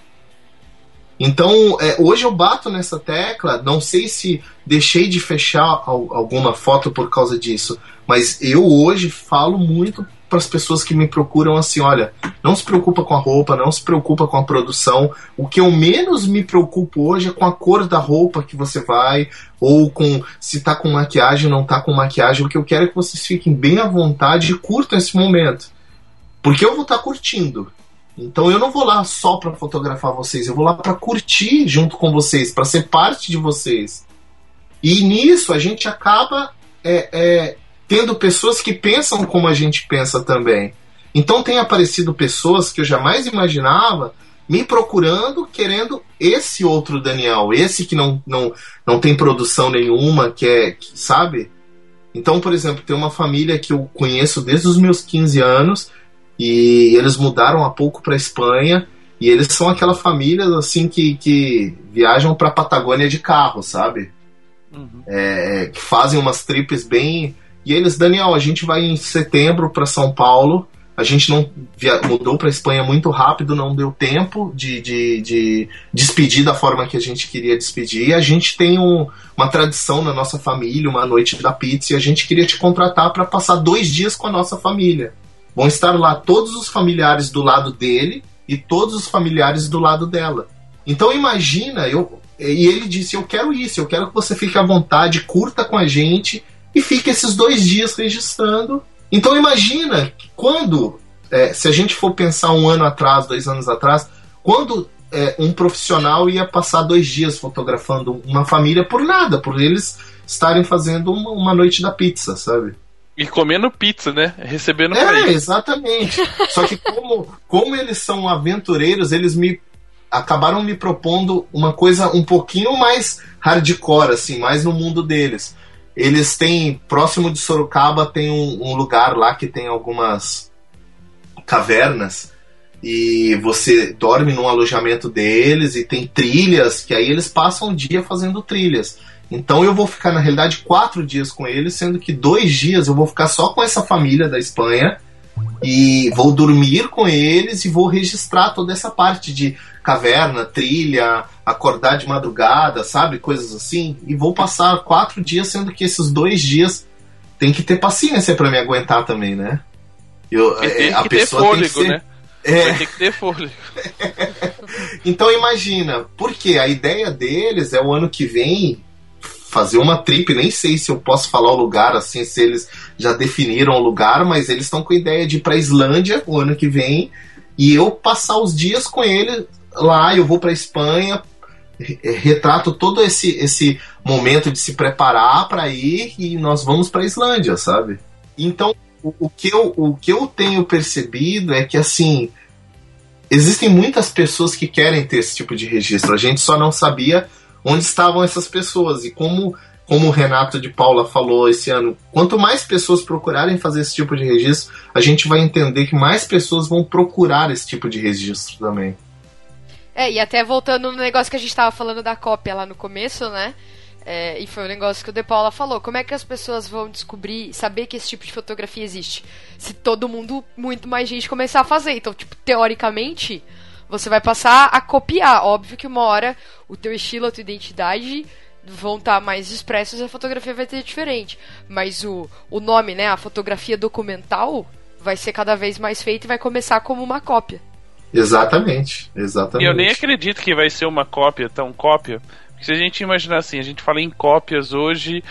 Então, é, hoje eu bato nessa tecla, não sei se deixei de fechar alguma foto por causa disso, mas eu hoje falo muito para as pessoas que me procuram assim, olha, não se preocupa com a roupa, não se preocupa com a produção. O que eu menos me preocupo hoje é com a cor da roupa que você vai, ou com se tá com maquiagem, não tá com maquiagem. O que eu quero é que vocês fiquem bem à vontade e curtam esse momento. Porque eu vou estar tá curtindo. Então eu não vou lá só para fotografar vocês, eu vou lá para curtir junto com vocês, para ser parte de vocês. E nisso a gente acaba é, é, tendo pessoas que pensam como a gente pensa também. Então tem aparecido pessoas que eu jamais imaginava me procurando, querendo esse outro Daniel, esse que não, não, não tem produção nenhuma, que é, que, sabe? Então, por exemplo, tem uma família que eu conheço desde os meus 15 anos e eles mudaram há pouco para Espanha e eles são aquela família assim que, que viajam para Patagônia de carro, sabe? Uhum. É, que fazem umas trips bem. E eles, Daniel, a gente vai em setembro para São Paulo. A gente não via... mudou para Espanha muito rápido, não deu tempo de, de, de, despedir da forma que a gente queria despedir. A gente tem um, uma tradição na nossa família, uma noite da pizza, e a gente queria te contratar para passar dois dias com a nossa família. Vão estar lá todos os familiares do lado dele e todos os familiares do lado dela. Então imagina, eu, e ele disse: Eu quero isso, eu quero que você fique à vontade, curta com a gente e fique esses dois dias registrando. Então imagina quando, é, se a gente for pensar um ano atrás, dois anos atrás, quando é, um profissional ia passar dois dias fotografando uma família por nada, por eles estarem fazendo uma, uma noite da pizza, sabe? E comendo pizza, né? Recebendo É, exatamente. Só que como, como eles são aventureiros, eles me acabaram me propondo uma coisa um pouquinho mais hardcore, assim, mais no mundo deles. Eles têm, próximo de Sorocaba, tem um, um lugar lá que tem algumas cavernas e você dorme num alojamento deles e tem trilhas, que aí eles passam o dia fazendo trilhas. Então eu vou ficar, na realidade, quatro dias com eles, sendo que dois dias eu vou ficar só com essa família da Espanha e vou dormir com eles e vou registrar toda essa parte de caverna, trilha, acordar de madrugada, sabe? Coisas assim. E vou passar quatro dias, sendo que esses dois dias tem que ter paciência para me aguentar também, né? Eu, é, tem a que pessoa ter fôlego, tem que ser... né? É. Tem que ter fôlego. então imagina, porque a ideia deles é o ano que vem fazer uma trip, nem sei se eu posso falar o lugar assim, se eles já definiram o lugar, mas eles estão com a ideia de ir para Islândia o ano que vem e eu passar os dias com ele lá, eu vou para Espanha, retrato todo esse esse momento de se preparar para ir e nós vamos para Islândia, sabe? Então, o, o, que eu, o que eu tenho percebido é que assim, existem muitas pessoas que querem ter esse tipo de registro. A gente só não sabia onde estavam essas pessoas. E como, como o Renato de Paula falou esse ano, quanto mais pessoas procurarem fazer esse tipo de registro, a gente vai entender que mais pessoas vão procurar esse tipo de registro também. É, e até voltando no negócio que a gente estava falando da cópia lá no começo, né? É, e foi um negócio que o De Paula falou. Como é que as pessoas vão descobrir, saber que esse tipo de fotografia existe? Se todo mundo, muito mais gente começar a fazer. Então, tipo, teoricamente, você vai passar a copiar. Óbvio que uma hora o teu estilo, a tua identidade vão estar tá mais expressos e a fotografia vai ser diferente. Mas o, o nome, né, a fotografia documental, vai ser cada vez mais feita e vai começar como uma cópia. Exatamente, exatamente. E eu nem acredito que vai ser uma cópia, tão cópia. Porque se a gente imaginar assim, a gente fala em cópias hoje,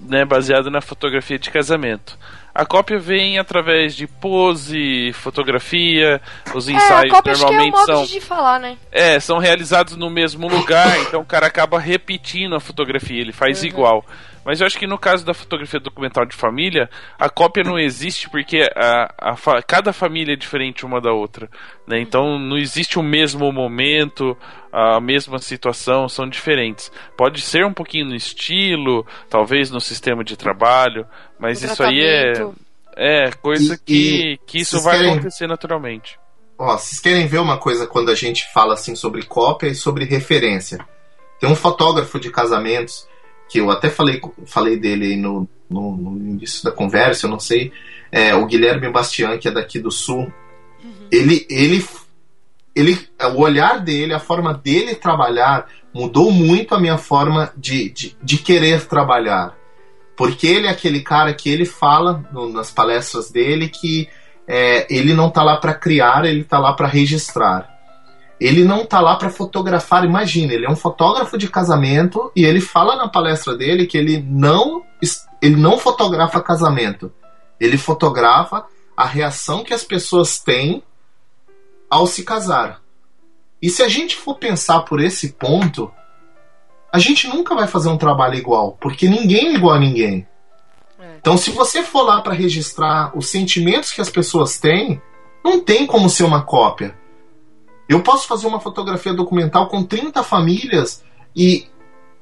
né, baseado na fotografia de casamento. A cópia vem através de pose, fotografia, os ensaios é, a cópia normalmente acho que é são. De falar, né? É, são realizados no mesmo lugar, então o cara acaba repetindo a fotografia, ele faz uhum. igual. Mas eu acho que no caso da fotografia documental de família, a cópia não existe porque a, a, cada família é diferente uma da outra. Né? Então não existe o mesmo momento, a mesma situação, são diferentes. Pode ser um pouquinho no estilo, talvez no sistema de trabalho, mas isso aí é, é coisa e, que, e que isso vai querem... acontecer naturalmente. Ó, vocês querem ver uma coisa quando a gente fala assim sobre cópia e sobre referência? Tem um fotógrafo de casamentos que eu até falei, falei dele no, no, no início da conversa, eu não sei, é, o Guilherme Bastian, que é daqui do Sul, uhum. ele, ele, ele, o olhar dele, a forma dele trabalhar, mudou muito a minha forma de, de, de querer trabalhar. Porque ele é aquele cara que ele fala no, nas palestras dele que é, ele não tá lá para criar, ele tá lá para registrar. Ele não tá lá para fotografar, imagina, ele é um fotógrafo de casamento e ele fala na palestra dele que ele não ele não fotografa casamento. Ele fotografa a reação que as pessoas têm ao se casar. E se a gente for pensar por esse ponto, a gente nunca vai fazer um trabalho igual, porque ninguém é igual a ninguém. É. Então, se você for lá para registrar os sentimentos que as pessoas têm, não tem como ser uma cópia. Eu posso fazer uma fotografia documental com 30 famílias e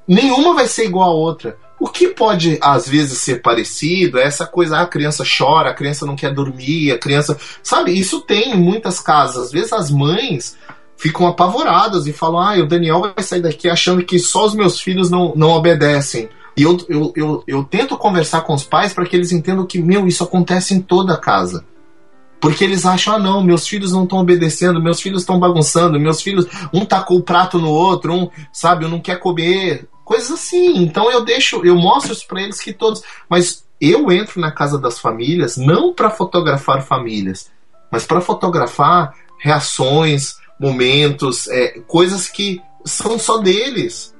nenhuma vai ser igual a outra. O que pode, às vezes, ser parecido é essa coisa, ah, a criança chora, a criança não quer dormir, a criança. Sabe, isso tem em muitas casas. Às vezes as mães ficam apavoradas e falam: ah, o Daniel vai sair daqui achando que só os meus filhos não, não obedecem. E eu, eu, eu, eu tento conversar com os pais para que eles entendam que, meu, isso acontece em toda casa. Porque eles acham, ah não, meus filhos não estão obedecendo, meus filhos estão bagunçando, meus filhos, um tacou o prato no outro, um, sabe, não quer comer, coisas assim. Então eu deixo, eu mostro isso para eles que todos, mas eu entro na casa das famílias não para fotografar famílias, mas para fotografar reações, momentos, é, coisas que são só deles.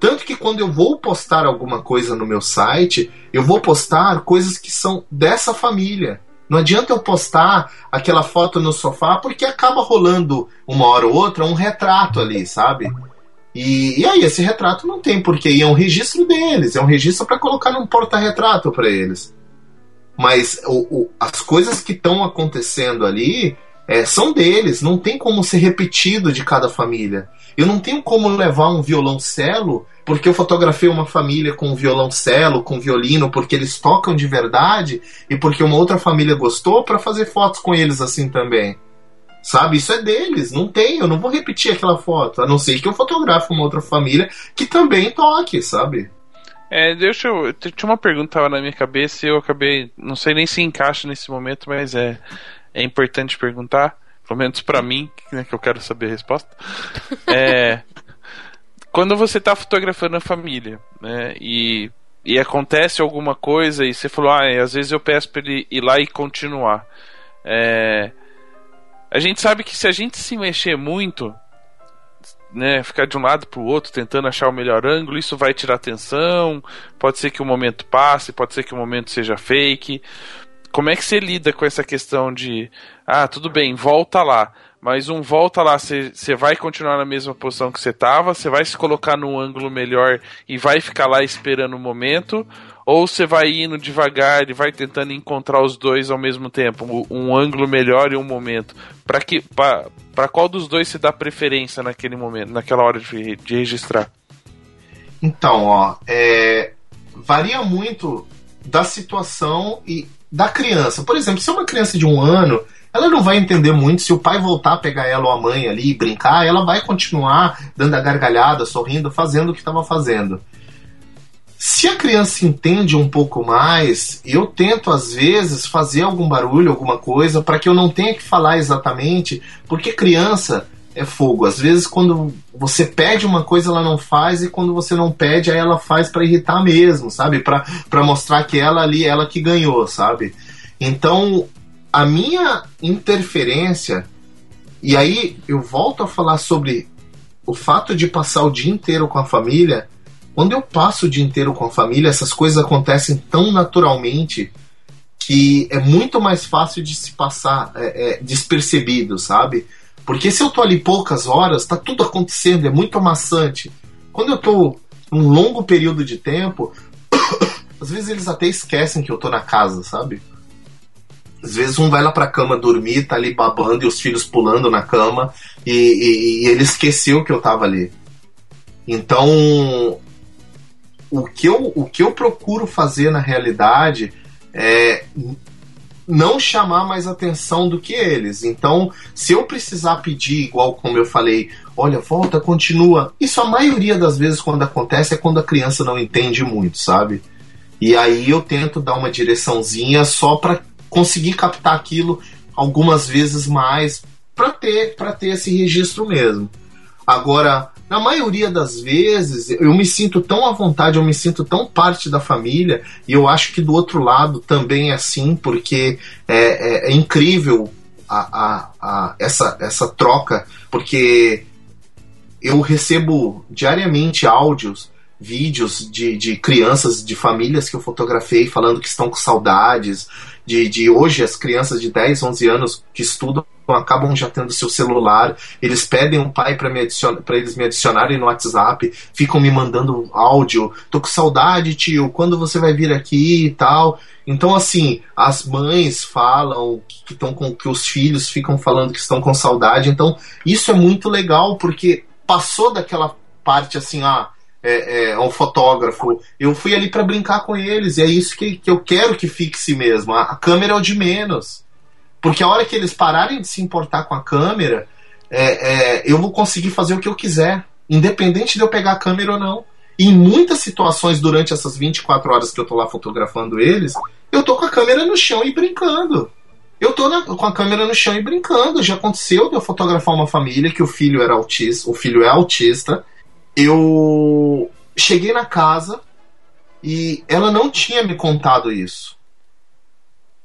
Tanto que quando eu vou postar alguma coisa no meu site, eu vou postar coisas que são dessa família. Não adianta eu postar aquela foto no sofá porque acaba rolando uma hora ou outra um retrato ali, sabe? E, e aí, esse retrato não tem porquê, é um registro deles, é um registro para colocar num porta-retrato para eles. Mas o, o, as coisas que estão acontecendo ali é, são deles, não tem como ser repetido de cada família. Eu não tenho como levar um violoncelo porque eu fotografei uma família com violoncelo, com violino, porque eles tocam de verdade e porque uma outra família gostou para fazer fotos com eles assim também. Sabe, isso é deles, não tem, eu não vou repetir aquela foto, a não ser que eu fotografe uma outra família que também toque, sabe? É, deixa eu. Tinha uma pergunta na minha cabeça e eu acabei. Não sei nem se encaixa nesse momento, mas é, é importante perguntar. Pelo menos para mim, né, que eu quero saber a resposta. É, quando você está fotografando a família, né, e, e acontece alguma coisa e você falou, ah, às vezes eu peço para ele ir lá e continuar. É, a gente sabe que se a gente se mexer muito, né, ficar de um lado para o outro tentando achar o melhor ângulo, isso vai tirar atenção. Pode ser que o momento passe, pode ser que o momento seja fake. Como é que você lida com essa questão de, ah, tudo bem, volta lá, mas um volta lá, você vai continuar na mesma posição que você estava, você vai se colocar num ângulo melhor e vai ficar lá esperando o momento, ou você vai indo devagar e vai tentando encontrar os dois ao mesmo tempo, um, um ângulo melhor e um momento. Para que para qual dos dois se dá preferência naquele momento, naquela hora de, de registrar? Então, ó, é, varia muito da situação e da criança. Por exemplo, se é uma criança de um ano, ela não vai entender muito se o pai voltar a pegar ela ou a mãe ali e brincar, ela vai continuar dando a gargalhada, sorrindo, fazendo o que estava fazendo. Se a criança entende um pouco mais, eu tento às vezes fazer algum barulho, alguma coisa, para que eu não tenha que falar exatamente, porque criança é fogo. Às vezes, quando você pede uma coisa, ela não faz, e quando você não pede, aí ela faz para irritar mesmo, sabe? Para mostrar que ela ali, ela que ganhou, sabe? Então, a minha interferência, e aí eu volto a falar sobre o fato de passar o dia inteiro com a família. Quando eu passo o dia inteiro com a família, essas coisas acontecem tão naturalmente que é muito mais fácil de se passar é, é, despercebido, sabe? Porque se eu tô ali poucas horas, tá tudo acontecendo, é muito amassante. Quando eu tô um longo período de tempo, às vezes eles até esquecem que eu tô na casa, sabe? Às vezes um vai lá pra cama dormir, tá ali babando e os filhos pulando na cama e, e, e ele esqueceu que eu tava ali. Então, o que eu, o que eu procuro fazer na realidade é não chamar mais atenção do que eles. Então, se eu precisar pedir, igual como eu falei, olha, volta, continua. Isso a maioria das vezes quando acontece é quando a criança não entende muito, sabe? E aí eu tento dar uma direçãozinha só para conseguir captar aquilo algumas vezes mais para ter para ter esse registro mesmo. Agora, na maioria das vezes, eu me sinto tão à vontade, eu me sinto tão parte da família, e eu acho que do outro lado também é assim, porque é, é, é incrível a, a, a, essa, essa troca, porque eu recebo diariamente áudios vídeos de, de crianças, de famílias que eu fotografei falando que estão com saudades, de, de hoje as crianças de 10, 11 anos que estudam acabam já tendo seu celular, eles pedem um pai para eles me adicionarem no WhatsApp, ficam me mandando áudio, tô com saudade, tio, quando você vai vir aqui e tal. Então, assim, as mães falam que estão com que os filhos ficam falando que estão com saudade. Então, isso é muito legal porque passou daquela parte assim, ah, é, é, um fotógrafo. Eu fui ali para brincar com eles, e é isso que, que eu quero que fixe mesmo. A, a, câmera é o de menos. Porque a hora que eles pararem de se importar com a câmera, é, é, eu vou conseguir fazer o que eu quiser, independente de eu pegar a câmera ou não. Em muitas situações, durante essas 24 horas que eu tô lá fotografando eles, eu tô com a câmera no chão e brincando. Eu tô na, com a câmera no chão e brincando. Já aconteceu de eu fotografar uma família que o filho era autista, o filho é autista, eu cheguei na casa e ela não tinha me contado isso.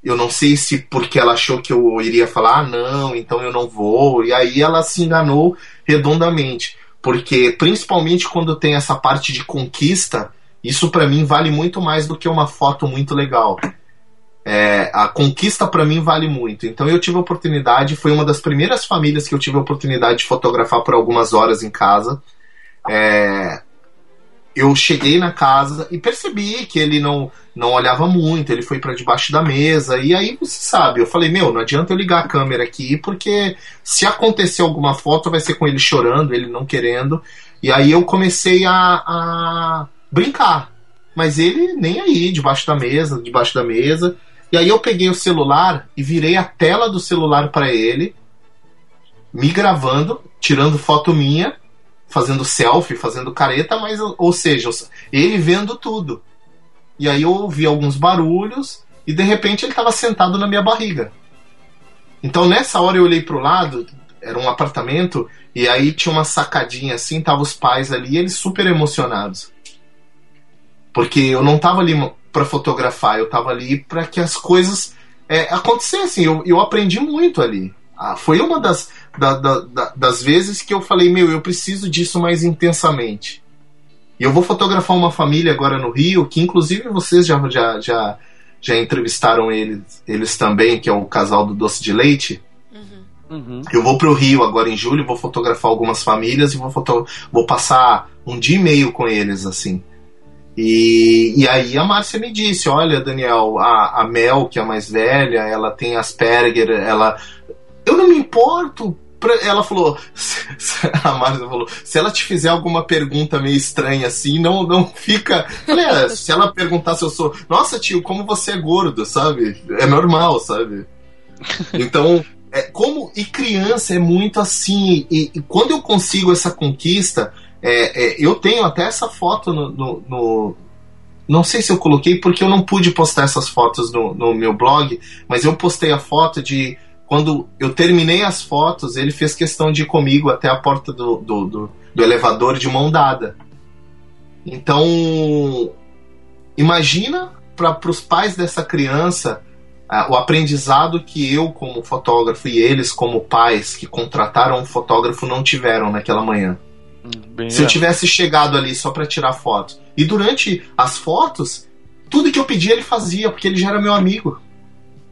Eu não sei se porque ela achou que eu iria falar, ah, não, então eu não vou. E aí ela se enganou redondamente. Porque, principalmente quando tem essa parte de conquista, isso para mim vale muito mais do que uma foto muito legal. É, a conquista para mim vale muito. Então eu tive a oportunidade, foi uma das primeiras famílias que eu tive a oportunidade de fotografar por algumas horas em casa. É, eu cheguei na casa e percebi que ele não, não olhava muito, ele foi para debaixo da mesa. E aí você sabe, eu falei: Meu, não adianta eu ligar a câmera aqui, porque se acontecer alguma foto vai ser com ele chorando, ele não querendo. E aí eu comecei a, a brincar. Mas ele nem aí, debaixo da mesa, debaixo da mesa. E aí eu peguei o celular e virei a tela do celular para ele, me gravando, tirando foto minha fazendo selfie, fazendo careta, mas, ou seja, ele vendo tudo. E aí eu ouvi alguns barulhos e de repente ele estava sentado na minha barriga. Então nessa hora eu olhei para o lado, era um apartamento, e aí tinha uma sacadinha assim, tava os pais ali, eles super emocionados. Porque eu não tava ali para fotografar, eu tava ali para que as coisas é, acontecessem. Eu, eu aprendi muito ali. Ah, foi uma das, da, da, da, das vezes que eu falei, meu, eu preciso disso mais intensamente. E eu vou fotografar uma família agora no Rio, que inclusive vocês já, já, já, já entrevistaram eles, eles também, que é o casal do doce de leite. Uhum. uhum. Eu vou pro Rio agora em julho, vou fotografar algumas famílias e vou, foto vou passar um dia e meio com eles, assim. E, e aí a Márcia me disse, olha, Daniel, a, a Mel, que é a mais velha, ela tem Asperger, ela eu não me importo. Ela falou, a Marcia falou, se ela te fizer alguma pergunta meio estranha assim, não, não fica. Falei, é, se ela perguntar se eu sou, nossa tio, como você é gordo, sabe? É normal, sabe? Então, é, como e criança é muito assim. E, e quando eu consigo essa conquista, é, é, eu tenho até essa foto no, no, no, Não sei se eu coloquei porque eu não pude postar essas fotos no, no meu blog, mas eu postei a foto de quando eu terminei as fotos, ele fez questão de ir comigo até a porta do, do, do, do elevador de mão dada. Então, imagina para os pais dessa criança uh, o aprendizado que eu, como fotógrafo, e eles, como pais que contrataram um fotógrafo, não tiveram naquela manhã. Hum, Se eu tivesse chegado ali só para tirar fotos. E durante as fotos, tudo que eu pedia ele fazia, porque ele já era meu amigo.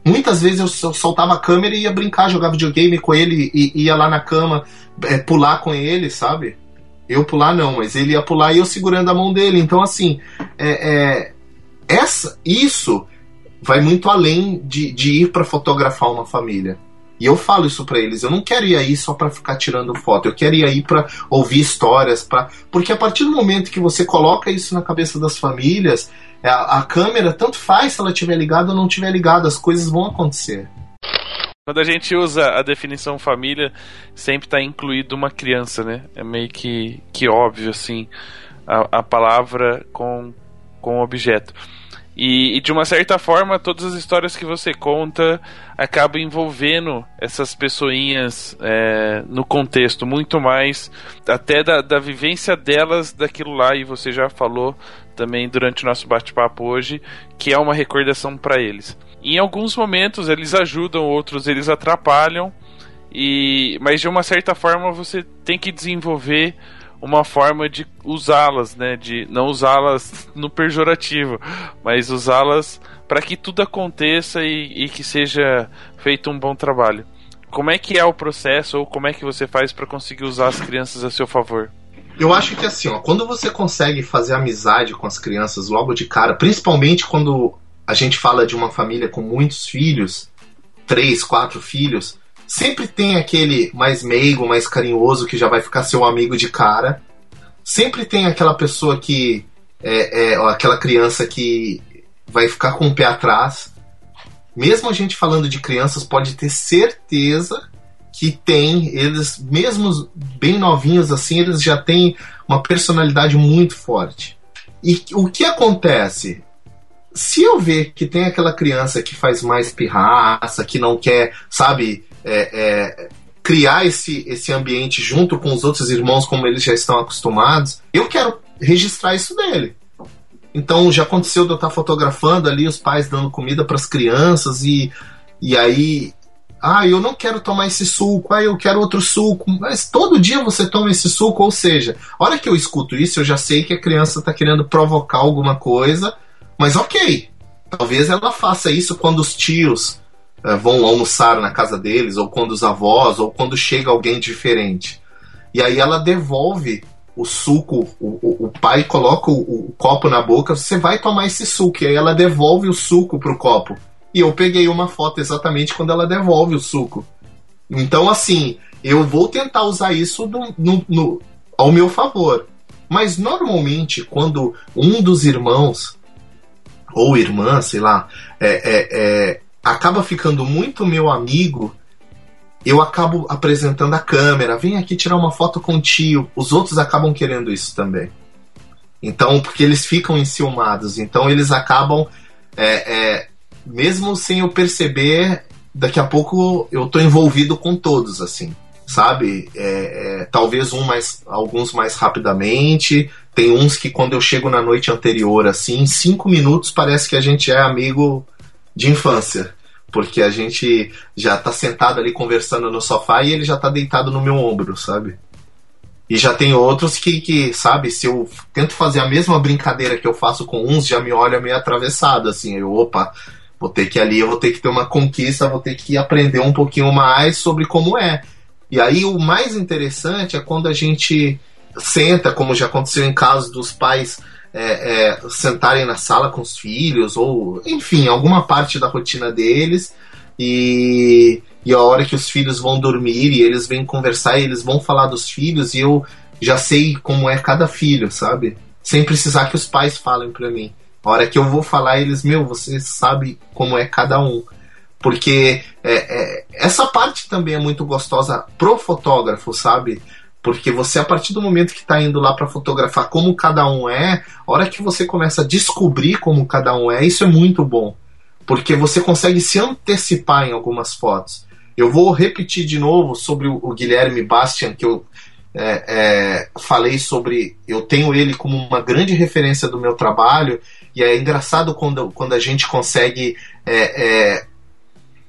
Muitas vezes eu soltava a câmera e ia brincar, jogar videogame com ele e ia lá na cama é, pular com ele, sabe? Eu pular não, mas ele ia pular e eu segurando a mão dele. Então, assim, é, é essa, isso vai muito além de, de ir para fotografar uma família. E eu falo isso para eles, eu não quero ir aí só para ficar tirando foto, eu quero ir aí para ouvir histórias, para porque a partir do momento que você coloca isso na cabeça das famílias, a, a câmera tanto faz se ela estiver ligada ou não estiver ligada, as coisas vão acontecer. Quando a gente usa a definição família, sempre está incluído uma criança, né? É meio que, que óbvio, assim, a, a palavra com, com o objeto. E, e, de uma certa forma, todas as histórias que você conta acabam envolvendo essas pessoinhas é, no contexto, muito mais até da, da vivência delas daquilo lá, e você já falou também durante o nosso bate-papo hoje, que é uma recordação para eles. Em alguns momentos eles ajudam, outros eles atrapalham, e mas de uma certa forma você tem que desenvolver uma forma de usá-las, né? De não usá-las no pejorativo, mas usá-las para que tudo aconteça e, e, que seja feito um bom trabalho. Como é que é o processo ou como é que você faz para conseguir usar as crianças a seu favor? Eu acho que assim, ó, quando você consegue fazer amizade com as crianças logo de cara, principalmente quando a gente fala de uma família com muitos filhos, três, quatro filhos, Sempre tem aquele mais meigo, mais carinhoso que já vai ficar seu amigo de cara. Sempre tem aquela pessoa que. É, é, aquela criança que vai ficar com o pé atrás. Mesmo a gente falando de crianças, pode ter certeza que tem, eles, mesmo bem novinhos assim, eles já têm uma personalidade muito forte. E o que acontece? Se eu ver que tem aquela criança que faz mais pirraça, que não quer, sabe, é, é, criar esse, esse ambiente junto com os outros irmãos, como eles já estão acostumados, eu quero registrar isso dele. Então já aconteceu de eu estar fotografando ali os pais dando comida para as crianças e, e aí. Ah, eu não quero tomar esse suco, ah, eu quero outro suco. Mas todo dia você toma esse suco, ou seja, a hora que eu escuto isso, eu já sei que a criança está querendo provocar alguma coisa, mas ok. Talvez ela faça isso quando os tios vão almoçar na casa deles, ou quando os avós, ou quando chega alguém diferente. E aí ela devolve o suco, o, o, o pai coloca o, o, copo na boca, você vai tomar esse suco, e aí ela devolve o suco pro copo. E eu peguei uma foto exatamente quando ela devolve o suco. Então, assim, eu vou tentar usar isso no, no, no, ao meu favor. Mas normalmente, quando um dos irmãos, ou irmã, sei lá, é, é, é acaba ficando muito meu amigo, eu acabo apresentando a câmera, vem aqui tirar uma foto com o tio. Os outros acabam querendo isso também. Então, porque eles ficam enciumados, então eles acabam, é, é, mesmo sem eu perceber, daqui a pouco eu tô envolvido com todos, assim, sabe? É, é talvez um mais, alguns mais rapidamente. Tem uns que quando eu chego na noite anterior, assim, em cinco minutos parece que a gente é amigo de infância porque a gente já tá sentado ali conversando no sofá e ele já tá deitado no meu ombro, sabe? E já tem outros que, que, sabe, se eu tento fazer a mesma brincadeira que eu faço com uns, já me olha meio atravessado, assim, eu, opa, vou ter que ali, eu vou ter que ter uma conquista, vou ter que aprender um pouquinho mais sobre como é. E aí o mais interessante é quando a gente senta, como já aconteceu em casos dos pais é, é, sentarem na sala com os filhos, ou enfim, alguma parte da rotina deles, e, e a hora que os filhos vão dormir e eles vêm conversar e eles vão falar dos filhos, e eu já sei como é cada filho, sabe? Sem precisar que os pais falem para mim. A hora que eu vou falar, eles, meu, você sabe como é cada um. Porque é, é, essa parte também é muito gostosa pro fotógrafo, sabe? Porque você, a partir do momento que está indo lá para fotografar como cada um é, a hora que você começa a descobrir como cada um é, isso é muito bom. Porque você consegue se antecipar em algumas fotos. Eu vou repetir de novo sobre o Guilherme Bastian, que eu é, é, falei sobre. Eu tenho ele como uma grande referência do meu trabalho, e é engraçado quando, quando a gente consegue é, é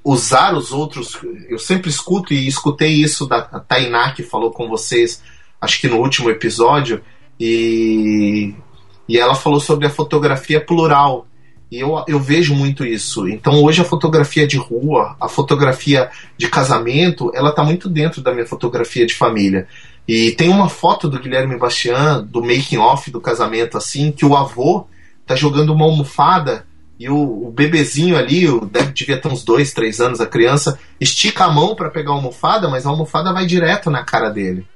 usar os outros. Eu sempre escuto e escutei isso da Tainá que falou com vocês, acho que no último episódio, e, e ela falou sobre a fotografia plural. E eu, eu vejo muito isso. Então hoje a fotografia de rua, a fotografia de casamento, ela está muito dentro da minha fotografia de família. E tem uma foto do Guilherme Bastian, do making off do casamento, assim, que o avô tá jogando uma almofada e o, o bebezinho ali, o, deve, devia ter uns dois, três anos, a criança, estica a mão para pegar a almofada, mas a almofada vai direto na cara dele.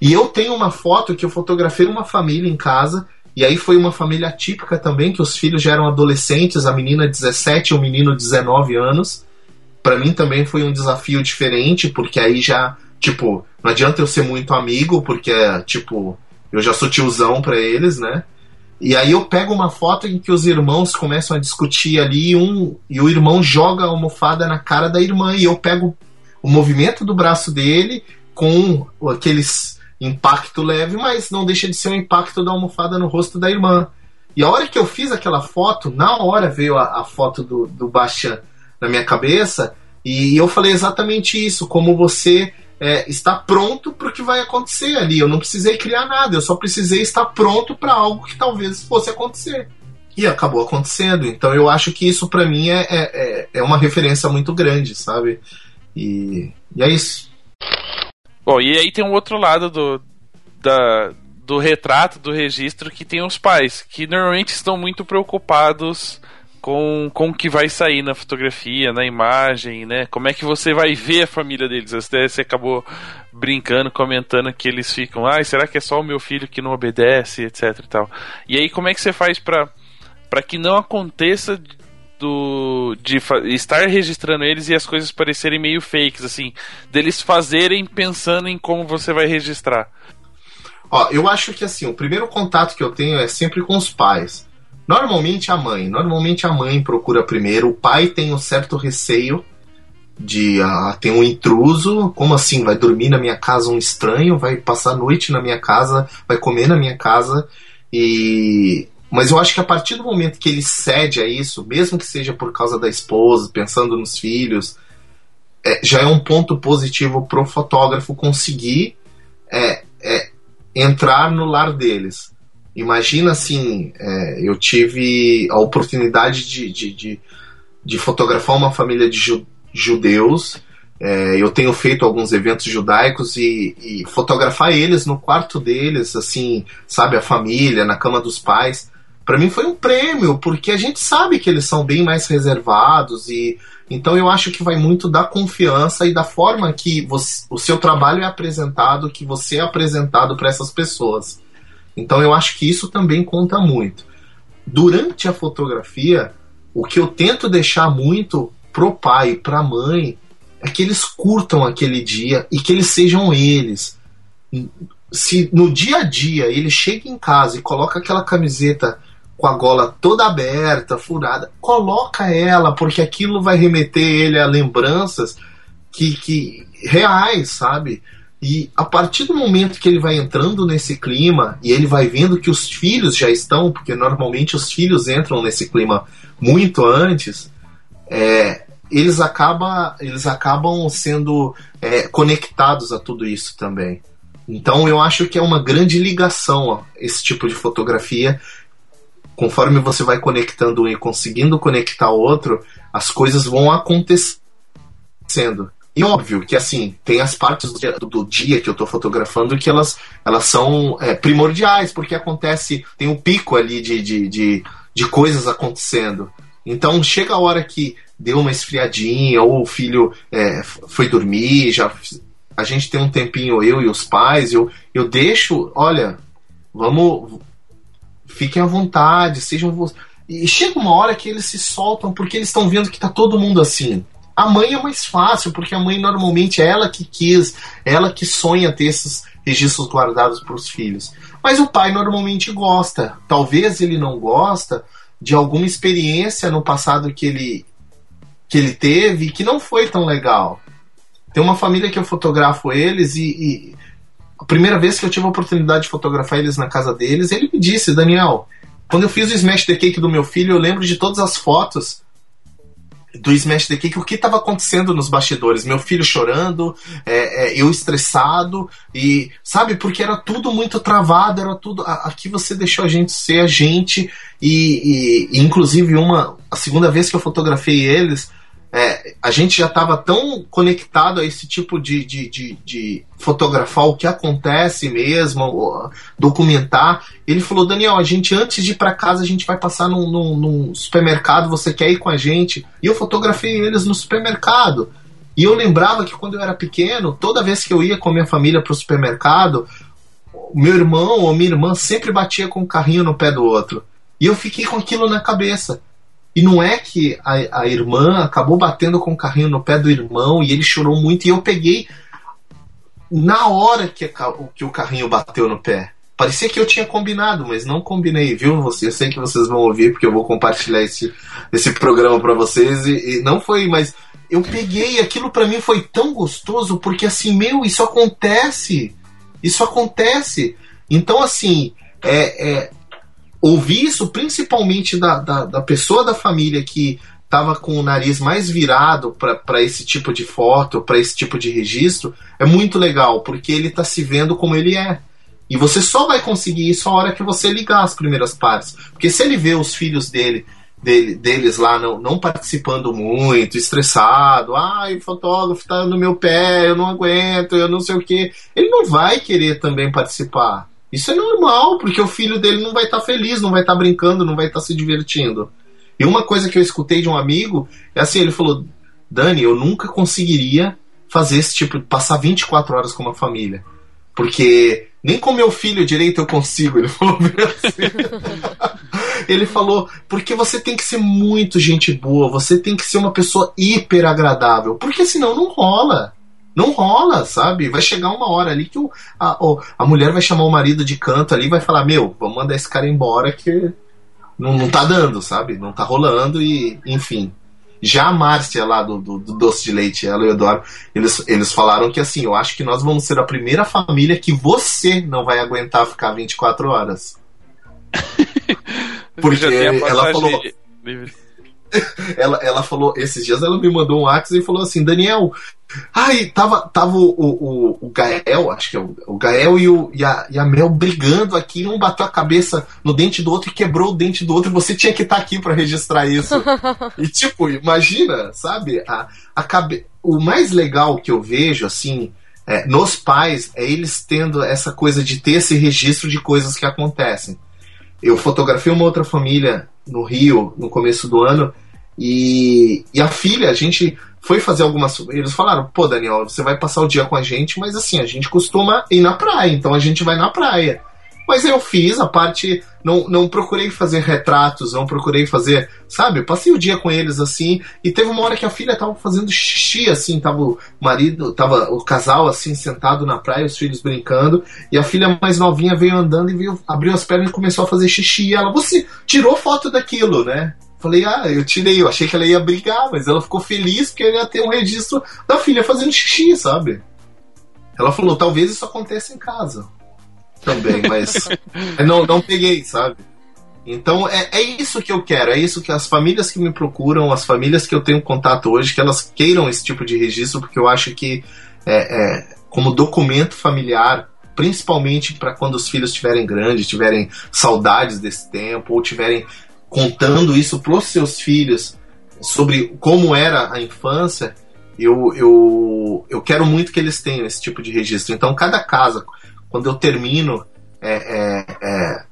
E eu tenho uma foto que eu fotografei uma família em casa, e aí foi uma família típica também, que os filhos já eram adolescentes, a menina 17 e o menino 19 anos. Para mim também foi um desafio diferente, porque aí já, tipo, não adianta eu ser muito amigo, porque, tipo, eu já sou tiozão para eles, né? E aí eu pego uma foto em que os irmãos começam a discutir ali um e o irmão joga a almofada na cara da irmã e eu pego o movimento do braço dele com aqueles impacto leve, mas não deixa de ser um impacto da almofada no rosto da irmã. E a hora que eu fiz aquela foto, na hora veio a, a foto do, do Bastian na minha cabeça e eu falei exatamente isso, como você é, está pronto para o que vai acontecer ali. Eu não precisei criar nada, eu só precisei estar pronto para algo que talvez fosse acontecer. E acabou acontecendo. Então eu acho que isso para mim é, é, é, uma referência muito grande, sabe? E, e é isso. Bom, e aí tem um outro lado do, da, do retrato, do registro, que tem os pais, que normalmente estão muito preocupados com, com o que vai sair na fotografia, na imagem, né? Como é que você vai ver a família deles? Até você acabou brincando, comentando que eles ficam, ai, ah, será que é só o meu filho que não obedece, etc e tal. E aí como é que você faz para para que não aconteça do de estar registrando eles e as coisas parecerem meio fakes assim, deles fazerem pensando em como você vai registrar? Ó, eu acho que assim, o primeiro contato que eu tenho é sempre com os pais. Normalmente a mãe. Normalmente a mãe procura primeiro. O pai tem um certo receio de ah, ter um intruso. Como assim? Vai dormir na minha casa um estranho? Vai passar a noite na minha casa? Vai comer na minha casa? E mas eu acho que a partir do momento que ele cede a isso, mesmo que seja por causa da esposa, pensando nos filhos, é, já é um ponto positivo para o fotógrafo conseguir é, é, entrar no lar deles. Imagina assim, é, eu tive a oportunidade de, de, de, de, fotografar uma família de ju, judeus. É, eu tenho feito alguns eventos judaicos e, e, fotografar eles no quarto deles, assim, sabe, a família, na cama dos pais. Para mim foi um prêmio, porque a gente sabe que eles são bem mais reservados e então eu acho que vai muito da confiança e da forma que você, o seu trabalho é apresentado, que você é apresentado para essas pessoas. Então eu acho que isso também conta muito. Durante a fotografia, o que eu tento deixar muito pro pai pra mãe é que eles curtam aquele dia e que eles sejam eles. Se no dia a dia ele chega em casa e coloca aquela camiseta com a gola toda aberta, furada, coloca ela, porque aquilo vai remeter ele a lembranças que, que reais, sabe? E a partir do momento que ele vai entrando nesse clima e ele vai vendo que os filhos já estão, porque normalmente os filhos entram nesse clima muito antes, é, eles, acaba, eles acabam sendo é, conectados a tudo isso também. Então eu acho que é uma grande ligação ó, esse tipo de fotografia. Conforme você vai conectando um e conseguindo conectar outro, as coisas vão acontecendo. E óbvio que, assim, tem as partes do dia, do dia que eu estou fotografando que elas, elas são é, primordiais, porque acontece, tem um pico ali de, de, de, de coisas acontecendo. Então, chega a hora que deu uma esfriadinha, ou o filho é, foi dormir, já a gente tem um tempinho, eu e os pais, eu, eu deixo, olha, vamos, fiquem à vontade, sejam. E chega uma hora que eles se soltam porque eles estão vendo que tá todo mundo assim. A mãe é mais fácil, porque a mãe normalmente é ela que quis, ela que sonha ter esses registros guardados para os filhos. Mas o pai normalmente gosta. Talvez ele não gosta de alguma experiência no passado que ele que ele teve que não foi tão legal. Tem uma família que eu fotografo eles e, e a primeira vez que eu tive a oportunidade de fotografar eles na casa deles, ele me disse, Daniel, quando eu fiz o Smash the Cake do meu filho, eu lembro de todas as fotos do Smash the Cake, o que estava acontecendo nos bastidores. Meu filho chorando, é, é, eu estressado, e sabe, porque era tudo muito travado, era tudo. Aqui você deixou a gente ser a gente, e, e, e inclusive uma. A segunda vez que eu fotografei eles, é, a gente já estava tão conectado a esse tipo de, de, de, de, fotografar o que acontece mesmo, documentar. Ele falou: Daniel, a gente antes de ir para casa, a gente vai passar num, num, num, supermercado, você quer ir com a gente? E eu fotografei eles no supermercado. E eu lembrava que quando eu era pequeno, toda vez que eu ia com a minha família para o supermercado, meu irmão ou minha irmã sempre batia com o carrinho no pé do outro. E eu fiquei com aquilo na cabeça. E não é que a, a irmã acabou batendo com o carrinho no pé do irmão e ele chorou muito. E eu peguei na hora que, a, que o carrinho bateu no pé. Parecia que eu tinha combinado, mas não combinei, viu? Você, eu sei que vocês vão ouvir, porque eu vou compartilhar esse, esse programa para vocês. E, e, não foi, mas eu peguei, aquilo para mim foi tão gostoso, porque assim, meu, isso acontece. Isso acontece. Então, assim, é, é ouvir isso principalmente da, da, da pessoa da família que estava com o nariz mais virado para esse tipo de foto, para esse tipo de registro, é muito legal, porque ele está se vendo como ele é. E você só vai conseguir isso a hora que você ligar as primeiras partes. Porque se ele vê os filhos dele, dele deles lá não, não participando muito, estressado, ai, o fotógrafo tá no meu pé, eu não aguento, eu não sei o que, ele não vai querer também participar. Isso é normal, porque o filho dele não vai estar tá feliz, não vai estar tá brincando, não vai estar tá se divertindo. E uma coisa que eu escutei de um amigo é assim: ele falou, Dani, eu nunca conseguiria fazer esse tipo, passar 24 horas com uma família. Porque nem com meu filho direito eu consigo, ele falou assim. ele falou, porque você tem que ser muito gente boa, você tem que ser uma pessoa hiper agradável, porque senão não rola. Não rola, sabe? Vai chegar uma hora ali que o, a, a mulher vai chamar o marido de canto ali e vai falar: Meu, vamos mandar esse cara embora que não, não tá dando, sabe? Não tá rolando e, enfim. Já a Márcia lá do, do, do, doce de leite, ela e o Eduardo, eles, eles falaram que assim, eu acho que nós vamos ser a primeira família que você não vai aguentar ficar 24 horas. Porque ela falou. ela, ela falou, esses dias ela me mandou um WhatsApp e falou assim, Daniel, ai, tava, tava o, o, o Gael, acho que é o, o Gael e, o, e, a, e a Mel brigando aqui, um bateu a cabeça no dente do outro e quebrou o dente do outro, e você tinha que estar tá aqui para registrar isso. e tipo, imagina, sabe, a, a cabe... o mais legal que eu vejo, assim, é, nos pais, é eles tendo essa coisa de ter esse registro de coisas que acontecem. Eu fotografei uma outra família no Rio no começo do ano e, e a filha, a gente foi fazer algumas. Eles falaram: pô, Daniel, você vai passar o dia com a gente, mas assim, a gente costuma ir na praia, então a gente vai na praia. Mas eu fiz a parte. Não, não procurei fazer retratos, não procurei fazer. Sabe? Passei o dia com eles assim. E teve uma hora que a filha tava fazendo xixi, assim. Tava o marido, tava o casal assim, sentado na praia, os filhos brincando. E a filha mais novinha veio andando e veio, abriu as pernas e começou a fazer xixi. E ela, você tirou foto daquilo, né? Falei, ah, eu tirei, eu achei que ela ia brigar, mas ela ficou feliz porque ia ter um registro da filha fazendo xixi, sabe? Ela falou, talvez isso aconteça em casa também, mas não, não peguei, sabe? Então é, é isso que eu quero, é isso que as famílias que me procuram, as famílias que eu tenho contato hoje, que elas queiram esse tipo de registro, porque eu acho que é, é como documento familiar, principalmente para quando os filhos estiverem grandes, tiverem saudades desse tempo, ou tiverem contando isso para os seus filhos sobre como era a infância, eu, eu, eu quero muito que eles tenham esse tipo de registro. Então, cada casa, quando eu termino é, é, é,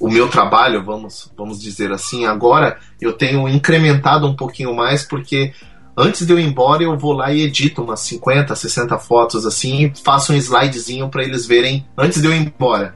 o meu trabalho, vamos, vamos dizer assim, agora eu tenho incrementado um pouquinho mais, porque antes de eu ir embora, eu vou lá e edito umas 50, 60 fotos assim, faço um slidezinho para eles verem antes de eu ir embora.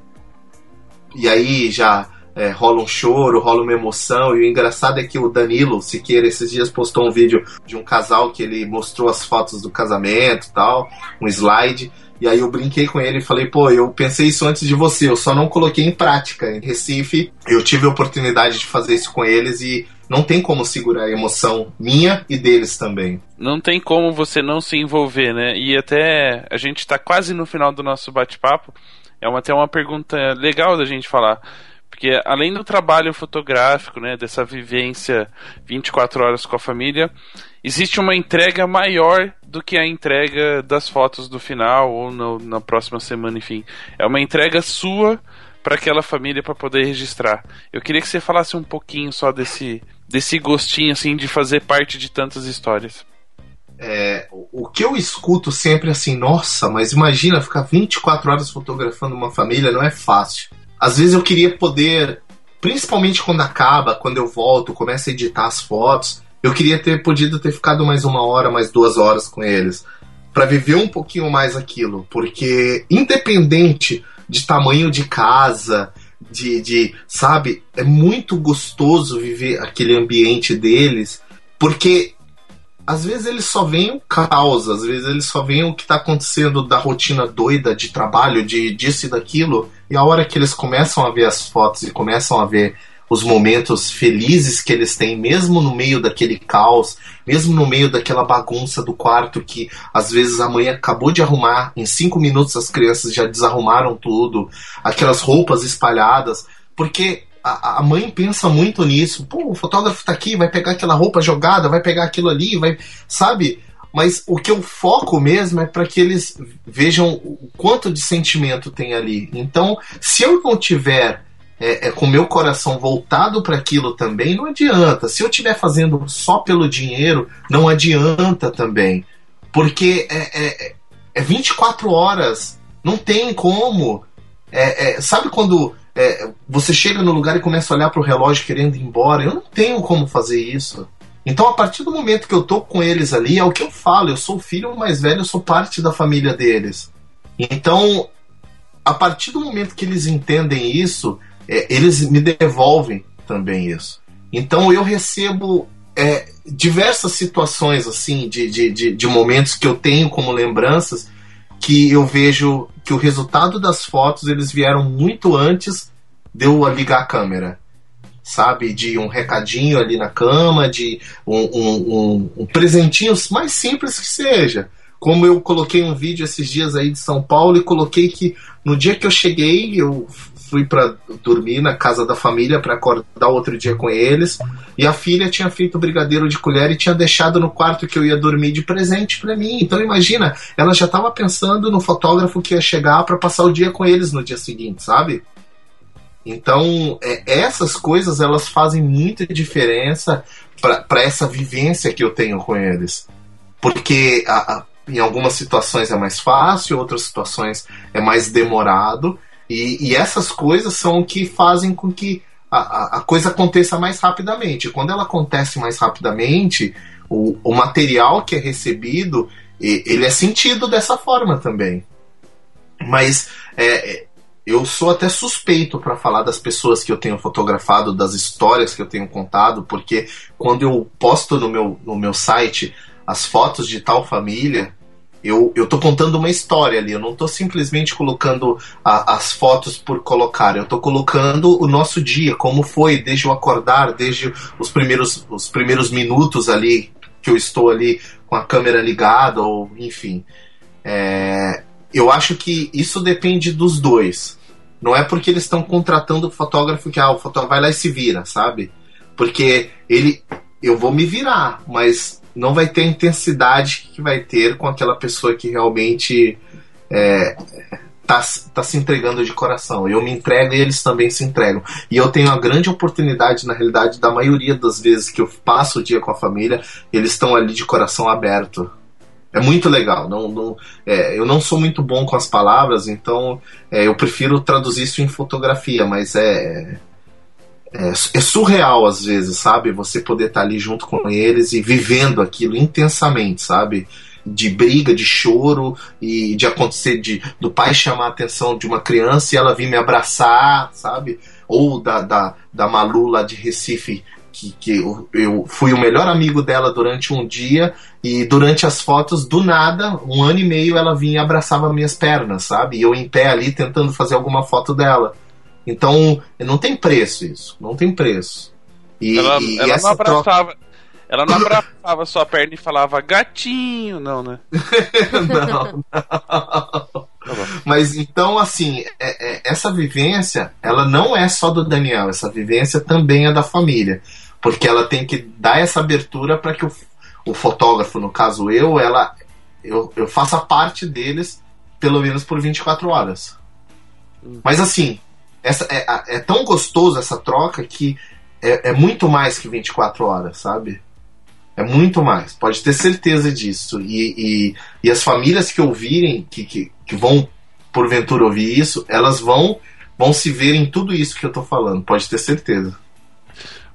E aí já é, rola um choro, rola uma emoção. E o engraçado é que o Danilo Siqueira esses dias postou um vídeo de um casal que ele mostrou as fotos do casamento tal, um slide. E aí eu brinquei com ele e falei, pô, eu pensei isso antes de você, eu só não coloquei em prática. Em Recife, eu tive a oportunidade de fazer isso com eles e não tem como segurar a emoção minha e deles também. Não tem como você não se envolver, né? E até a gente está quase no final do nosso bate-papo. É uma, até uma pergunta legal da gente falar. Porque além do trabalho fotográfico, né, dessa vivência 24 horas com a família, existe uma entrega maior do que a entrega das fotos do final ou no, na próxima semana, enfim. É uma entrega sua para aquela família para poder registrar. Eu queria que você falasse um pouquinho só desse desse gostinho assim de fazer parte de tantas histórias. É, o que eu escuto sempre assim, nossa, mas imagina ficar 24 horas fotografando uma família, não é fácil. Às vezes eu queria poder, principalmente quando acaba, quando eu volto, começo a editar as fotos, eu queria ter podido ter ficado mais uma hora, mais duas horas com eles, para viver um pouquinho mais aquilo, porque independente de tamanho de casa, de, de, sabe, é muito gostoso viver aquele ambiente deles, porque às vezes eles só veem o caos, às vezes eles só veem o que está acontecendo da rotina doida de trabalho, de disso e daquilo, E a hora que eles começam a ver as fotos e começam a ver os momentos felizes que eles têm, mesmo no meio daquele caos, mesmo no meio daquela bagunça do quarto que às vezes a mãe acabou de arrumar, em cinco minutos as crianças já desarrumaram tudo, aquelas roupas espalhadas, porque a, a mãe pensa muito nisso. Pô, o fotógrafo tá aqui, vai pegar aquela roupa jogada, vai pegar aquilo ali, vai. Sabe? Mas o que eu foco mesmo é para que eles vejam o quanto de sentimento tem ali. Então, se eu não tiver é, é, com meu coração voltado para aquilo também, não adianta. Se eu estiver fazendo só pelo dinheiro, não adianta também. Porque é, é, é 24 horas. Não tem como. É, é, sabe quando é, você chega no lugar e começa a olhar para o relógio querendo ir embora? Eu não tenho como fazer isso. Então, a partir do momento que eu tô com eles ali, é o que eu falo. Eu sou o filho mais velho, eu sou parte da família deles. Então, a partir do momento que eles entendem isso, é, eles me devolvem também isso. Então eu recebo é, diversas situações assim de, de, de, de, momentos que eu tenho como lembranças que eu vejo que o resultado das fotos eles vieram muito antes de eu ligar a câmera sabe de um recadinho ali na cama de um, um, um, um presentinho mais simples que seja como eu coloquei um vídeo esses dias aí de São Paulo e coloquei que no dia que eu cheguei eu fui para dormir na casa da família para acordar outro dia com eles. E a filha tinha feito brigadeiro de colher e tinha deixado no quarto que eu ia dormir de presente para mim. Então imagina, ela já estava pensando no fotógrafo que ia chegar para passar o dia com eles no dia seguinte, sabe? Então, é, essas coisas elas fazem muita diferença para essa vivência que eu tenho com eles. Porque a, a, em algumas situações é mais fácil, outras situações é mais demorado. E, e essas coisas são o que fazem com que a, a, coisa aconteça mais rapidamente. Quando ela acontece mais rapidamente, o, o material que é recebido ele é sentido dessa forma também. Mas é, eu sou até suspeito para falar das pessoas que eu tenho fotografado, das histórias que eu tenho contado, porque quando eu posto no meu, no meu site as fotos de tal família, eu, eu tô contando uma história ali, eu não tô simplesmente colocando a, as fotos por colocar, eu tô colocando o nosso dia, como foi, desde o acordar, desde os primeiros, os primeiros minutos ali que eu estou ali com a câmera ligada, ou enfim. É, eu acho que isso depende dos dois. Não é porque eles estão contratando o fotógrafo que ah, o fotógrafo vai lá e se vira, sabe? Porque ele. Eu vou me virar, mas não vai ter a intensidade que vai ter com aquela pessoa que realmente é, tá, tá se entregando de coração. Eu me entrego e eles também se entregam. E eu tenho a grande oportunidade, na realidade, da maioria das vezes que eu passo o dia com a família, eles estão ali de coração aberto. É muito legal. Não, não é, eu não sou muito bom com as palavras, então é, eu prefiro traduzir isso em fotografia, mas é é, é, surreal às vezes, sabe? Você poder estar ali junto com eles e vivendo aquilo intensamente, sabe? De briga, de choro e de acontecer de do pai chamar a atenção de uma criança e ela vir me abraçar, sabe? Ou da, da, da Malu lá de Recife, que, que eu, eu fui o melhor amigo dela durante um dia e durante as fotos, do nada, um ano e meio, ela vinha e abraçava minhas pernas, sabe? E eu em pé ali tentando fazer alguma foto dela. Então, não tem preço isso. Não tem preço. E, ela, e ela não abraçava. Troca... Ela não abraçava sua perna e falava gatinho, não, né? não, não. Mas então, assim, é, é, essa vivência, ela não é só do Daniel, essa vivência também é da família. Porque ela tem que dar essa abertura para que o, o fotógrafo, no caso eu, ela eu, eu faça parte deles pelo menos por 24 horas. Hum. Mas assim, essa, é, é tão gostoso essa troca que é, é, muito mais que 24 horas, sabe? É muito mais, pode ter certeza disso. E, e, e as famílias que ouvirem, que, que, que, vão porventura ouvir isso, elas vão, vão se ver em tudo isso que eu tô falando, pode ter certeza.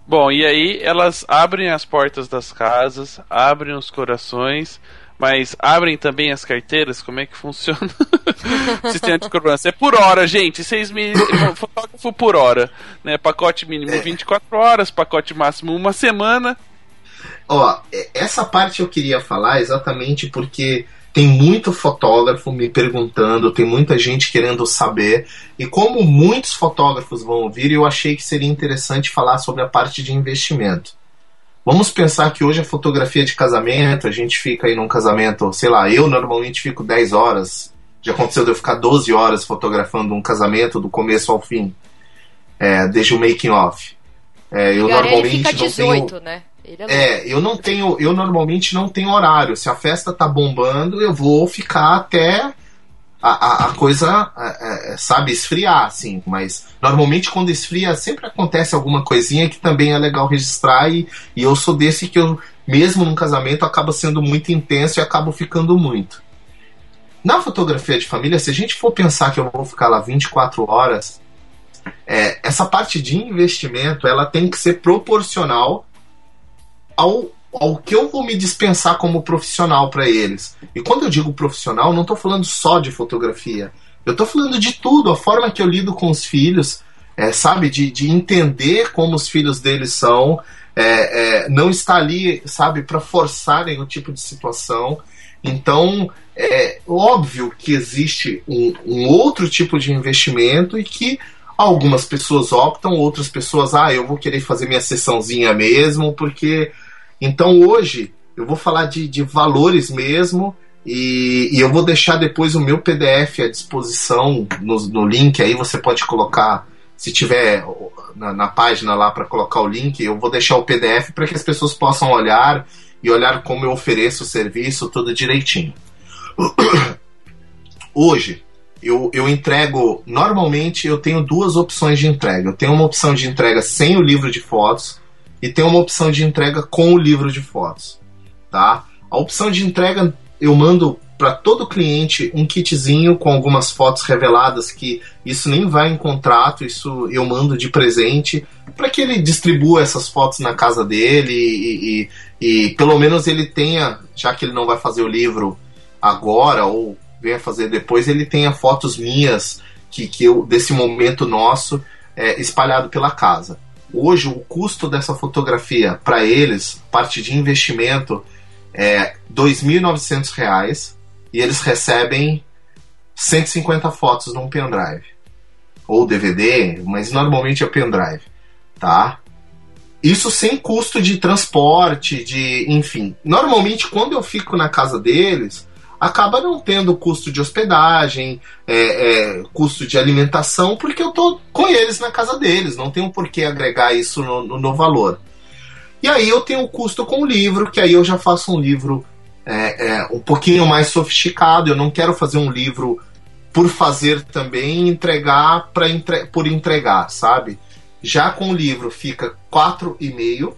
Bom, e aí elas abrem as portas das casas, abrem os corações mas abrem também as carteiras? Como é que funciona? Sistema de cobrança. É por hora, gente. Seis mil... Fotógrafo por hora. Né? Pacote mínimo 24 é. horas, pacote máximo uma semana. Ó, essa parte eu queria falar exatamente porque tem muito fotógrafo me perguntando, tem muita gente querendo saber. E como muitos fotógrafos vão ouvir, eu achei que seria interessante falar sobre a parte de investimento. Vamos pensar que hoje a fotografia de casamento, a gente fica aí num casamento, sei lá, eu normalmente fico 10 horas. Já aconteceu de eu ficar 12 horas fotografando um casamento do começo ao fim. É, desde o making off. É, eu normalmente fica 18, não tenho, né? É, é, eu não tenho, eu normalmente não tenho horário. Se a festa tá bombando, eu vou ficar até a, a, a coisa, a, sabe, esfriar, assim. Mas normalmente quando esfria, sempre acontece alguma coisinha que também é legal registrar. E, e eu sou desse que eu, mesmo num casamento, acaba sendo muito intenso e acabo ficando muito. Na fotografia de família, se a gente for pensar que eu vou ficar lá 24 horas, é, essa parte de investimento ela tem que ser proporcional ao ao que eu vou me dispensar como profissional para eles. E quando eu digo profissional, não estou falando só de fotografia. Eu estou falando de tudo, a forma que eu lido com os filhos, é, sabe? De, de entender como os filhos deles são, é, é, não estar ali, sabe, para forçarem o tipo de situação. Então, é óbvio que existe um, um outro tipo de investimento e que algumas pessoas optam, outras pessoas, ah, eu vou querer fazer minha sessãozinha mesmo, porque então hoje eu vou falar de, de valores mesmo. E, e, eu vou deixar depois o meu PDF à disposição no, no link. Aí você pode colocar, se tiver na, na página lá para colocar o link, eu vou deixar o PDF para que as pessoas possam olhar e olhar como eu ofereço o serviço, tudo direitinho. Hoje, eu, eu entrego. Normalmente, eu tenho duas opções de entrega. Eu tenho uma opção de entrega sem o livro de fotos e tem uma opção de entrega com o livro de fotos, tá? A opção de entrega eu mando para todo cliente um kitzinho com algumas fotos reveladas que isso nem vai em contrato, isso eu mando de presente para que ele distribua essas fotos na casa dele e, e, e, pelo menos ele tenha, já que ele não vai fazer o livro agora ou venha fazer depois, ele tenha fotos minhas que, que eu, desse momento nosso é, espalhado pela casa. Hoje, o custo dessa fotografia para eles, parte de investimento, é R$ 2.900 e eles recebem 150 fotos num pendrive. Ou DVD, mas normalmente é pendrive, tá? Isso sem custo de transporte, de. enfim. Normalmente, quando eu fico na casa deles, acaba não tendo custo de hospedagem, é, é, custo de alimentação, porque eu tô com eles na casa deles, não tenho por que agregar isso no, no, no valor. E aí eu tenho o custo com o livro, que aí eu já faço um livro é, é, um pouquinho mais sofisticado, eu não quero fazer um livro por fazer também entregar pra entre, por entregar, sabe? Já com o livro fica 4,5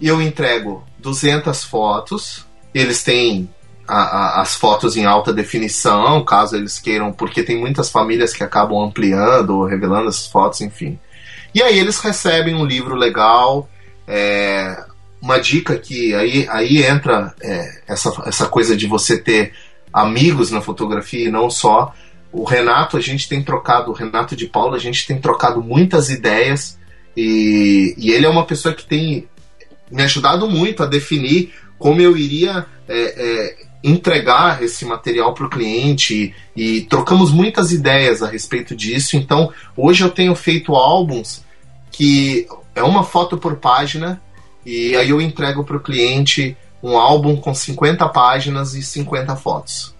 e eu entrego 200 fotos. Eles têm a, a, as fotos em alta definição, caso eles queiram, porque tem muitas famílias que acabam ampliando ou revelando essas fotos, enfim. E aí eles recebem um livro legal. É, uma dica que aí, aí entra é, essa, essa coisa de você ter amigos na fotografia e não só. O Renato, a gente tem trocado, o Renato de Paula, a gente tem trocado muitas ideias e, e ele é uma pessoa que tem me ajudado muito a definir como eu iria é, é, entregar esse material para o cliente e, e trocamos muitas ideias a respeito disso. Então, hoje eu tenho feito álbuns que é uma foto por página e aí eu entrego para o cliente um álbum com 50 páginas e 50 fotos.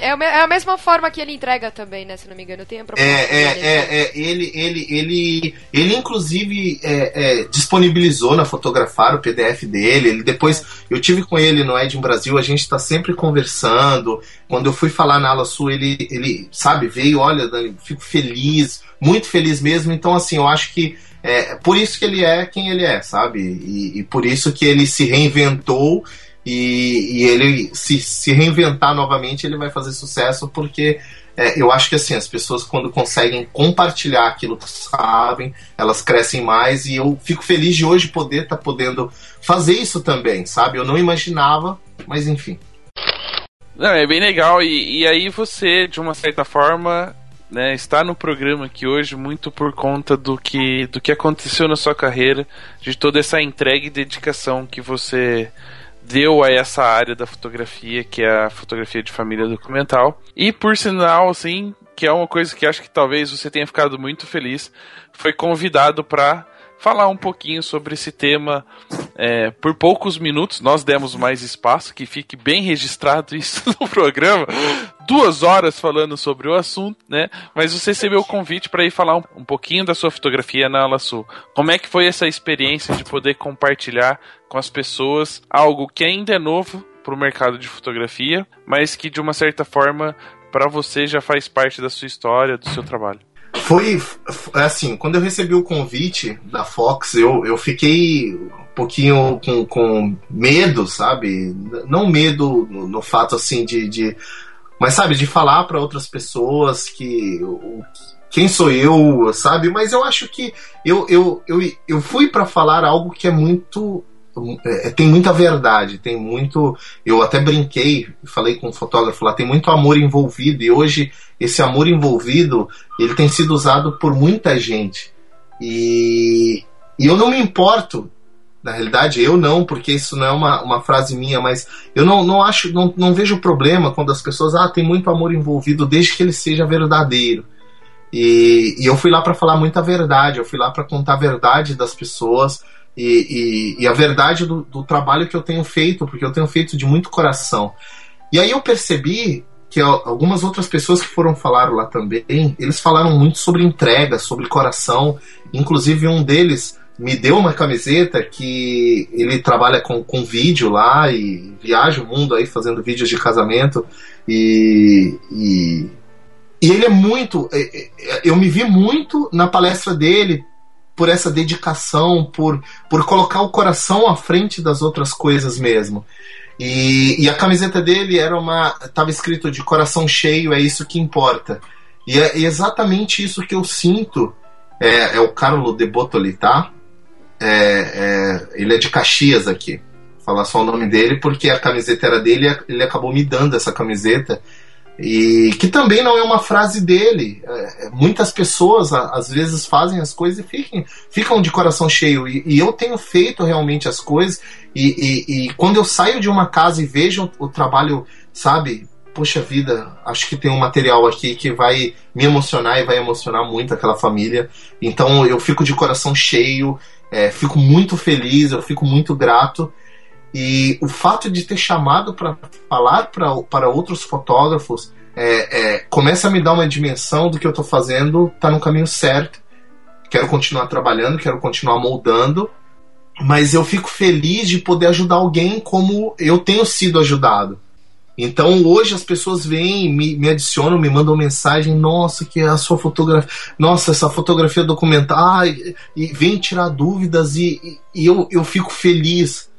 É, é a mesma forma que ele entrega também, né? Se não me engano, tem a proposta. É, é, é, é, ele, ele, ele, ele inclusive é, é, disponibilizou na Fotografar o PDF dele. Ele depois, eu tive com ele no Ed Brasil, a gente está sempre conversando. Quando eu fui falar na Ala Sul, ele, ele, sabe, veio, olha, Dani, fico feliz, muito feliz mesmo. Então, assim, eu acho que é por isso que ele é quem ele é, sabe? E, e por isso que ele se reinventou e, e, ele se, se reinventar novamente ele vai fazer sucesso porque é, eu acho que assim as pessoas quando conseguem compartilhar aquilo que sabem elas crescem mais e eu fico feliz de hoje poder estar tá podendo fazer isso também sabe? Eu não imaginava mas enfim. Não, é bem legal e, e aí você de uma certa forma né, está no programa aqui hoje muito por conta do que do que aconteceu na sua carreira de toda essa entrega e dedicação que você deu a essa área da fotografia, que é a fotografia de família documental. E por sinal, assim, que é uma coisa que acho que talvez você tenha ficado muito feliz, foi convidado para falar um pouquinho sobre esse tema é, por poucos minutos. Nós demos mais espaço, que fique bem registrado isso no programa. Duas horas falando sobre o assunto, né? Mas você recebeu o convite para ir falar um, um, pouquinho da sua fotografia na Ala Sul. Como é que foi essa experiência de poder compartilhar com as pessoas algo que ainda é novo para o mercado de fotografia, mas que de uma certa forma para você já faz parte da sua história, do seu trabalho? Foi assim, quando eu recebi o convite da Fox, eu, eu fiquei um pouquinho com, com medo, sabe? Não medo no, no fato assim de, de. Mas sabe, de falar para outras pessoas que. Quem sou eu, sabe? Mas eu acho que eu, eu, eu, eu fui para falar algo que é muito é, tem muita verdade, tem muito. Eu até brinquei, falei com um fotógrafo lá, tem muito amor envolvido, e hoje esse amor envolvido ele tem sido usado por muita gente. E, e eu não me importo, na realidade, eu não, porque isso não é uma, uma frase minha, mas eu não, não acho, não, não vejo problema quando as pessoas, ah, tem muito amor envolvido, desde que ele seja verdadeiro. E, e eu fui lá para falar muita verdade, eu fui lá para contar a verdade das pessoas e, e, e a verdade do, do, trabalho que eu tenho feito, porque eu tenho feito de muito coração. E aí eu percebi que algumas outras pessoas que foram falar lá também, eles falaram muito sobre entrega, sobre coração. Inclusive um deles me deu uma camiseta que ele trabalha com, com vídeo lá e viaja o mundo aí fazendo vídeos de casamento e, e, e ele é muito é, é, eu me vi muito na palestra dele por essa dedicação, por, por colocar o coração à frente das outras coisas mesmo. E, e a camiseta dele era uma. estava escrito de coração cheio, é isso que importa. E é exatamente isso que eu sinto. É, é o Carlo de Botoli, tá? É, é, ele é de Caxias aqui. Vou falar só o nome dele porque a camiseta era dele ele acabou me dando essa camiseta. E que também não é uma frase dele. É, é, muitas pessoas às vezes fazem as coisas e ficam, ficam de coração cheio. E, e eu tenho feito realmente as coisas. E, e, e, quando eu saio de uma casa e vejo o, o trabalho, sabe? Poxa vida, acho que tem um material aqui que vai me emocionar e vai emocionar muito aquela família. Então eu fico de coração cheio, é, fico muito feliz, eu fico muito grato. E o fato de ter chamado para falar para outros fotógrafos é, é, começa a me dar uma dimensão do que eu estou fazendo, tá no caminho certo. Quero continuar trabalhando, quero continuar moldando, mas eu fico feliz de poder ajudar alguém como eu tenho sido ajudado. Então hoje as pessoas vêm, me, me adicionam, me mandam mensagem, nossa, que é a sua fotografia, nossa, essa fotografia documental, ah, e, e vem tirar dúvidas e, e eu, eu fico feliz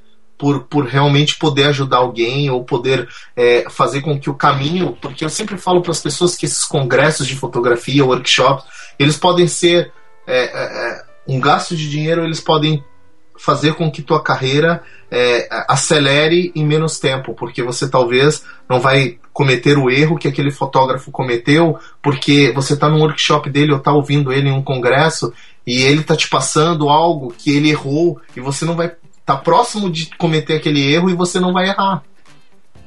por, por realmente poder ajudar alguém ou poder é, fazer com que o caminho. Porque eu sempre falo para as pessoas que esses congressos de fotografia, workshops, eles podem ser é, é, é, um gasto de dinheiro, eles podem fazer com que tua carreira é, acelere em menos tempo, porque você talvez não vai cometer o erro que aquele fotógrafo cometeu, porque você está num workshop dele ou está ouvindo ele em um congresso e ele está te passando algo que ele errou e você não vai tá próximo de cometer aquele erro e você não vai errar.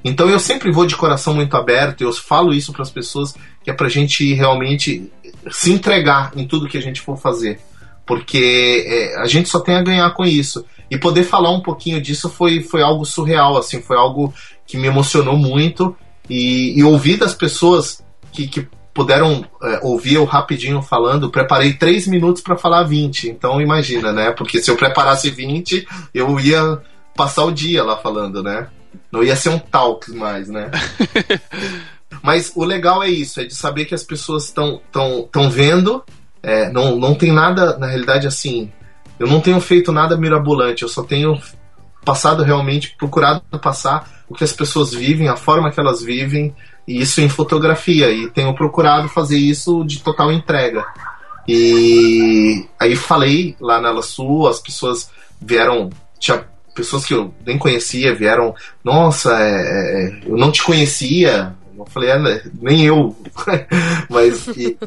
Então eu sempre vou de coração muito aberto, eu falo isso para as pessoas que é pra gente realmente se entregar em tudo que a gente for fazer, porque é, a gente só tem a ganhar com isso. E poder falar um pouquinho disso foi, foi algo surreal, assim, foi algo que me emocionou muito e, e ouvir das pessoas que, que puderam é, ouvir eu rapidinho falando, preparei 3 minutos para falar 20. Então imagina, né? Porque se eu preparasse 20, eu ia passar o dia lá falando, né? Não ia ser um talk mais, né? Mas o legal é isso, é de saber que as pessoas estão tão, tão vendo. É, não, não tem nada, na realidade, assim. Eu não tenho feito nada mirabolante, eu só tenho passado realmente, procurado passar o que as pessoas vivem, a forma que elas vivem, isso em fotografia e tenho procurado fazer isso de total entrega. E aí falei lá na Ela Sul, as pessoas vieram, tinha pessoas que eu nem conhecia, vieram, nossa, é, é, eu não te conhecia. Eu falei, é, nem eu. Mas e,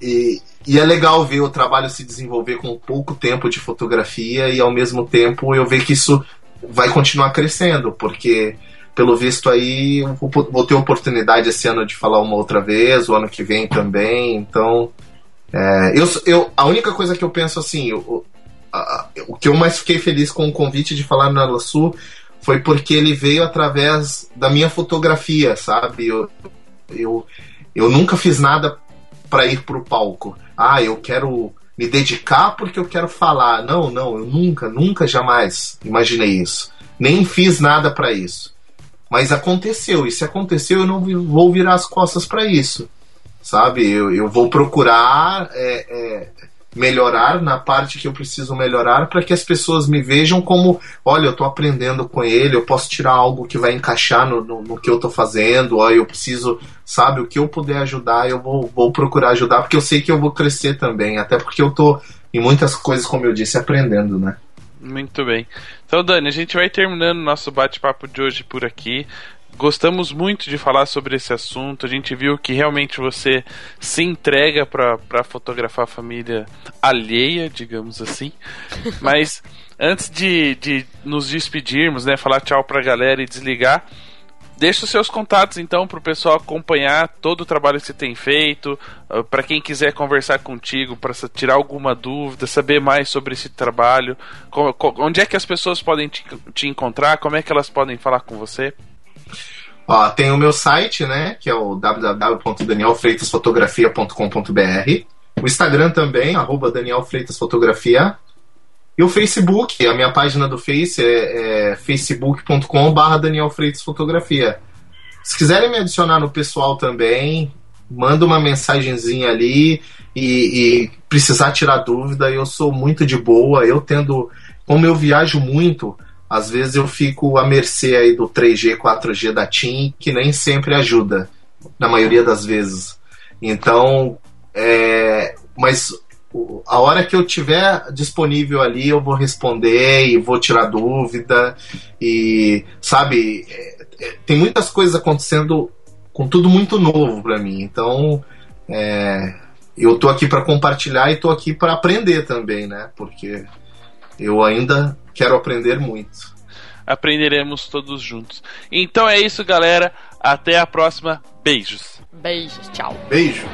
e, e, é legal ver o trabalho se desenvolver com pouco tempo de fotografia e ao mesmo tempo eu ver que isso vai continuar crescendo, porque pelo visto aí vou ter oportunidade esse ano de falar uma outra vez, o ano que vem também, então é, eu, eu, a única coisa que eu penso assim, eu, a, o que eu mais fiquei feliz com o convite de falar na Sul foi porque ele veio através da minha fotografia, sabe? Eu, eu, eu nunca fiz nada para ir pro palco. Ah, eu quero me dedicar porque eu quero falar. Não, não, eu nunca, nunca, jamais imaginei isso. Nem fiz nada para isso. Mas aconteceu, e se aconteceu, eu não vou virar as costas para isso. Sabe? Eu, eu vou procurar é, é, melhorar na parte que eu preciso melhorar para que as pessoas me vejam como, olha, eu estou aprendendo com ele, eu posso tirar algo que vai encaixar no, no, no que eu estou fazendo, olha, eu preciso, sabe, o que eu puder ajudar, eu vou, vou procurar ajudar, porque eu sei que eu vou crescer também, até porque eu estou em muitas coisas, como eu disse, aprendendo, né? Muito bem. Então, Dani, a gente vai terminando nosso bate-papo de hoje por aqui. Gostamos muito de falar sobre esse assunto. A gente viu que realmente você se entrega para fotografar a família alheia, digamos assim. Mas antes de, de nos despedirmos, né, falar tchau para a galera e desligar, deixa os seus contatos então para o pessoal acompanhar todo o trabalho que você tem feito, ah, para quem quiser conversar contigo, para tirar alguma dúvida, saber mais sobre esse trabalho, onde é que as pessoas podem te, te encontrar, como é que elas podem falar com você? Ó, tem o meu site, né, que é o www.danielfreitasfotografia.com.br. O Instagram também, arroba Daniel Freitas Fotografia. E o Facebook, a minha página do Face é, é facebook.com.br Daniel Freitas Fotografia. Se quiserem me adicionar no pessoal também, manda uma mensagenzinha ali e, e, precisar tirar dúvida, eu sou muito de boa. Eu tendo, como eu viajo muito, às vezes eu fico à mercê aí do 3G, 4G da TIM, que nem sempre ajuda, na maioria das vezes. Então, é, mas a hora que eu tiver disponível ali, eu vou responder e vou tirar dúvida. E, sabe, é, é, tem muitas coisas acontecendo com tudo muito novo para mim. Então, é, eu tô aqui para compartilhar e tô aqui para aprender também, né? Porque eu ainda quero aprender muito. Aprenderemos todos juntos. Então é isso, galera. Até a próxima. Beijos. Beijos. Tchau. Beijo.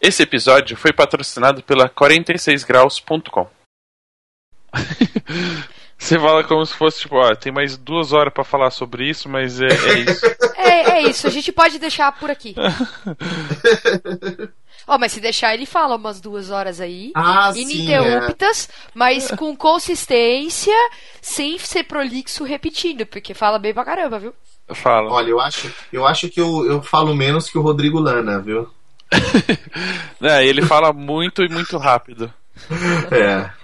Esse episódio foi patrocinado pela 46graus.com. Você fala como se fosse, tipo, ó, tem mais duas horas para falar sobre isso, mas é, é isso. É, é, isso, a gente pode deixar por aqui. Ó, oh, mas se deixar, ele fala umas duas horas aí, ah, ininterruptas, sim, é. mas com consistência, sem ser prolixo repetindo, porque fala bem pra caramba, viu? Fala. Olha, eu acho, eu acho que eu, eu falo menos que o Rodrigo Lana, viu? é, ele fala muito e muito rápido. É.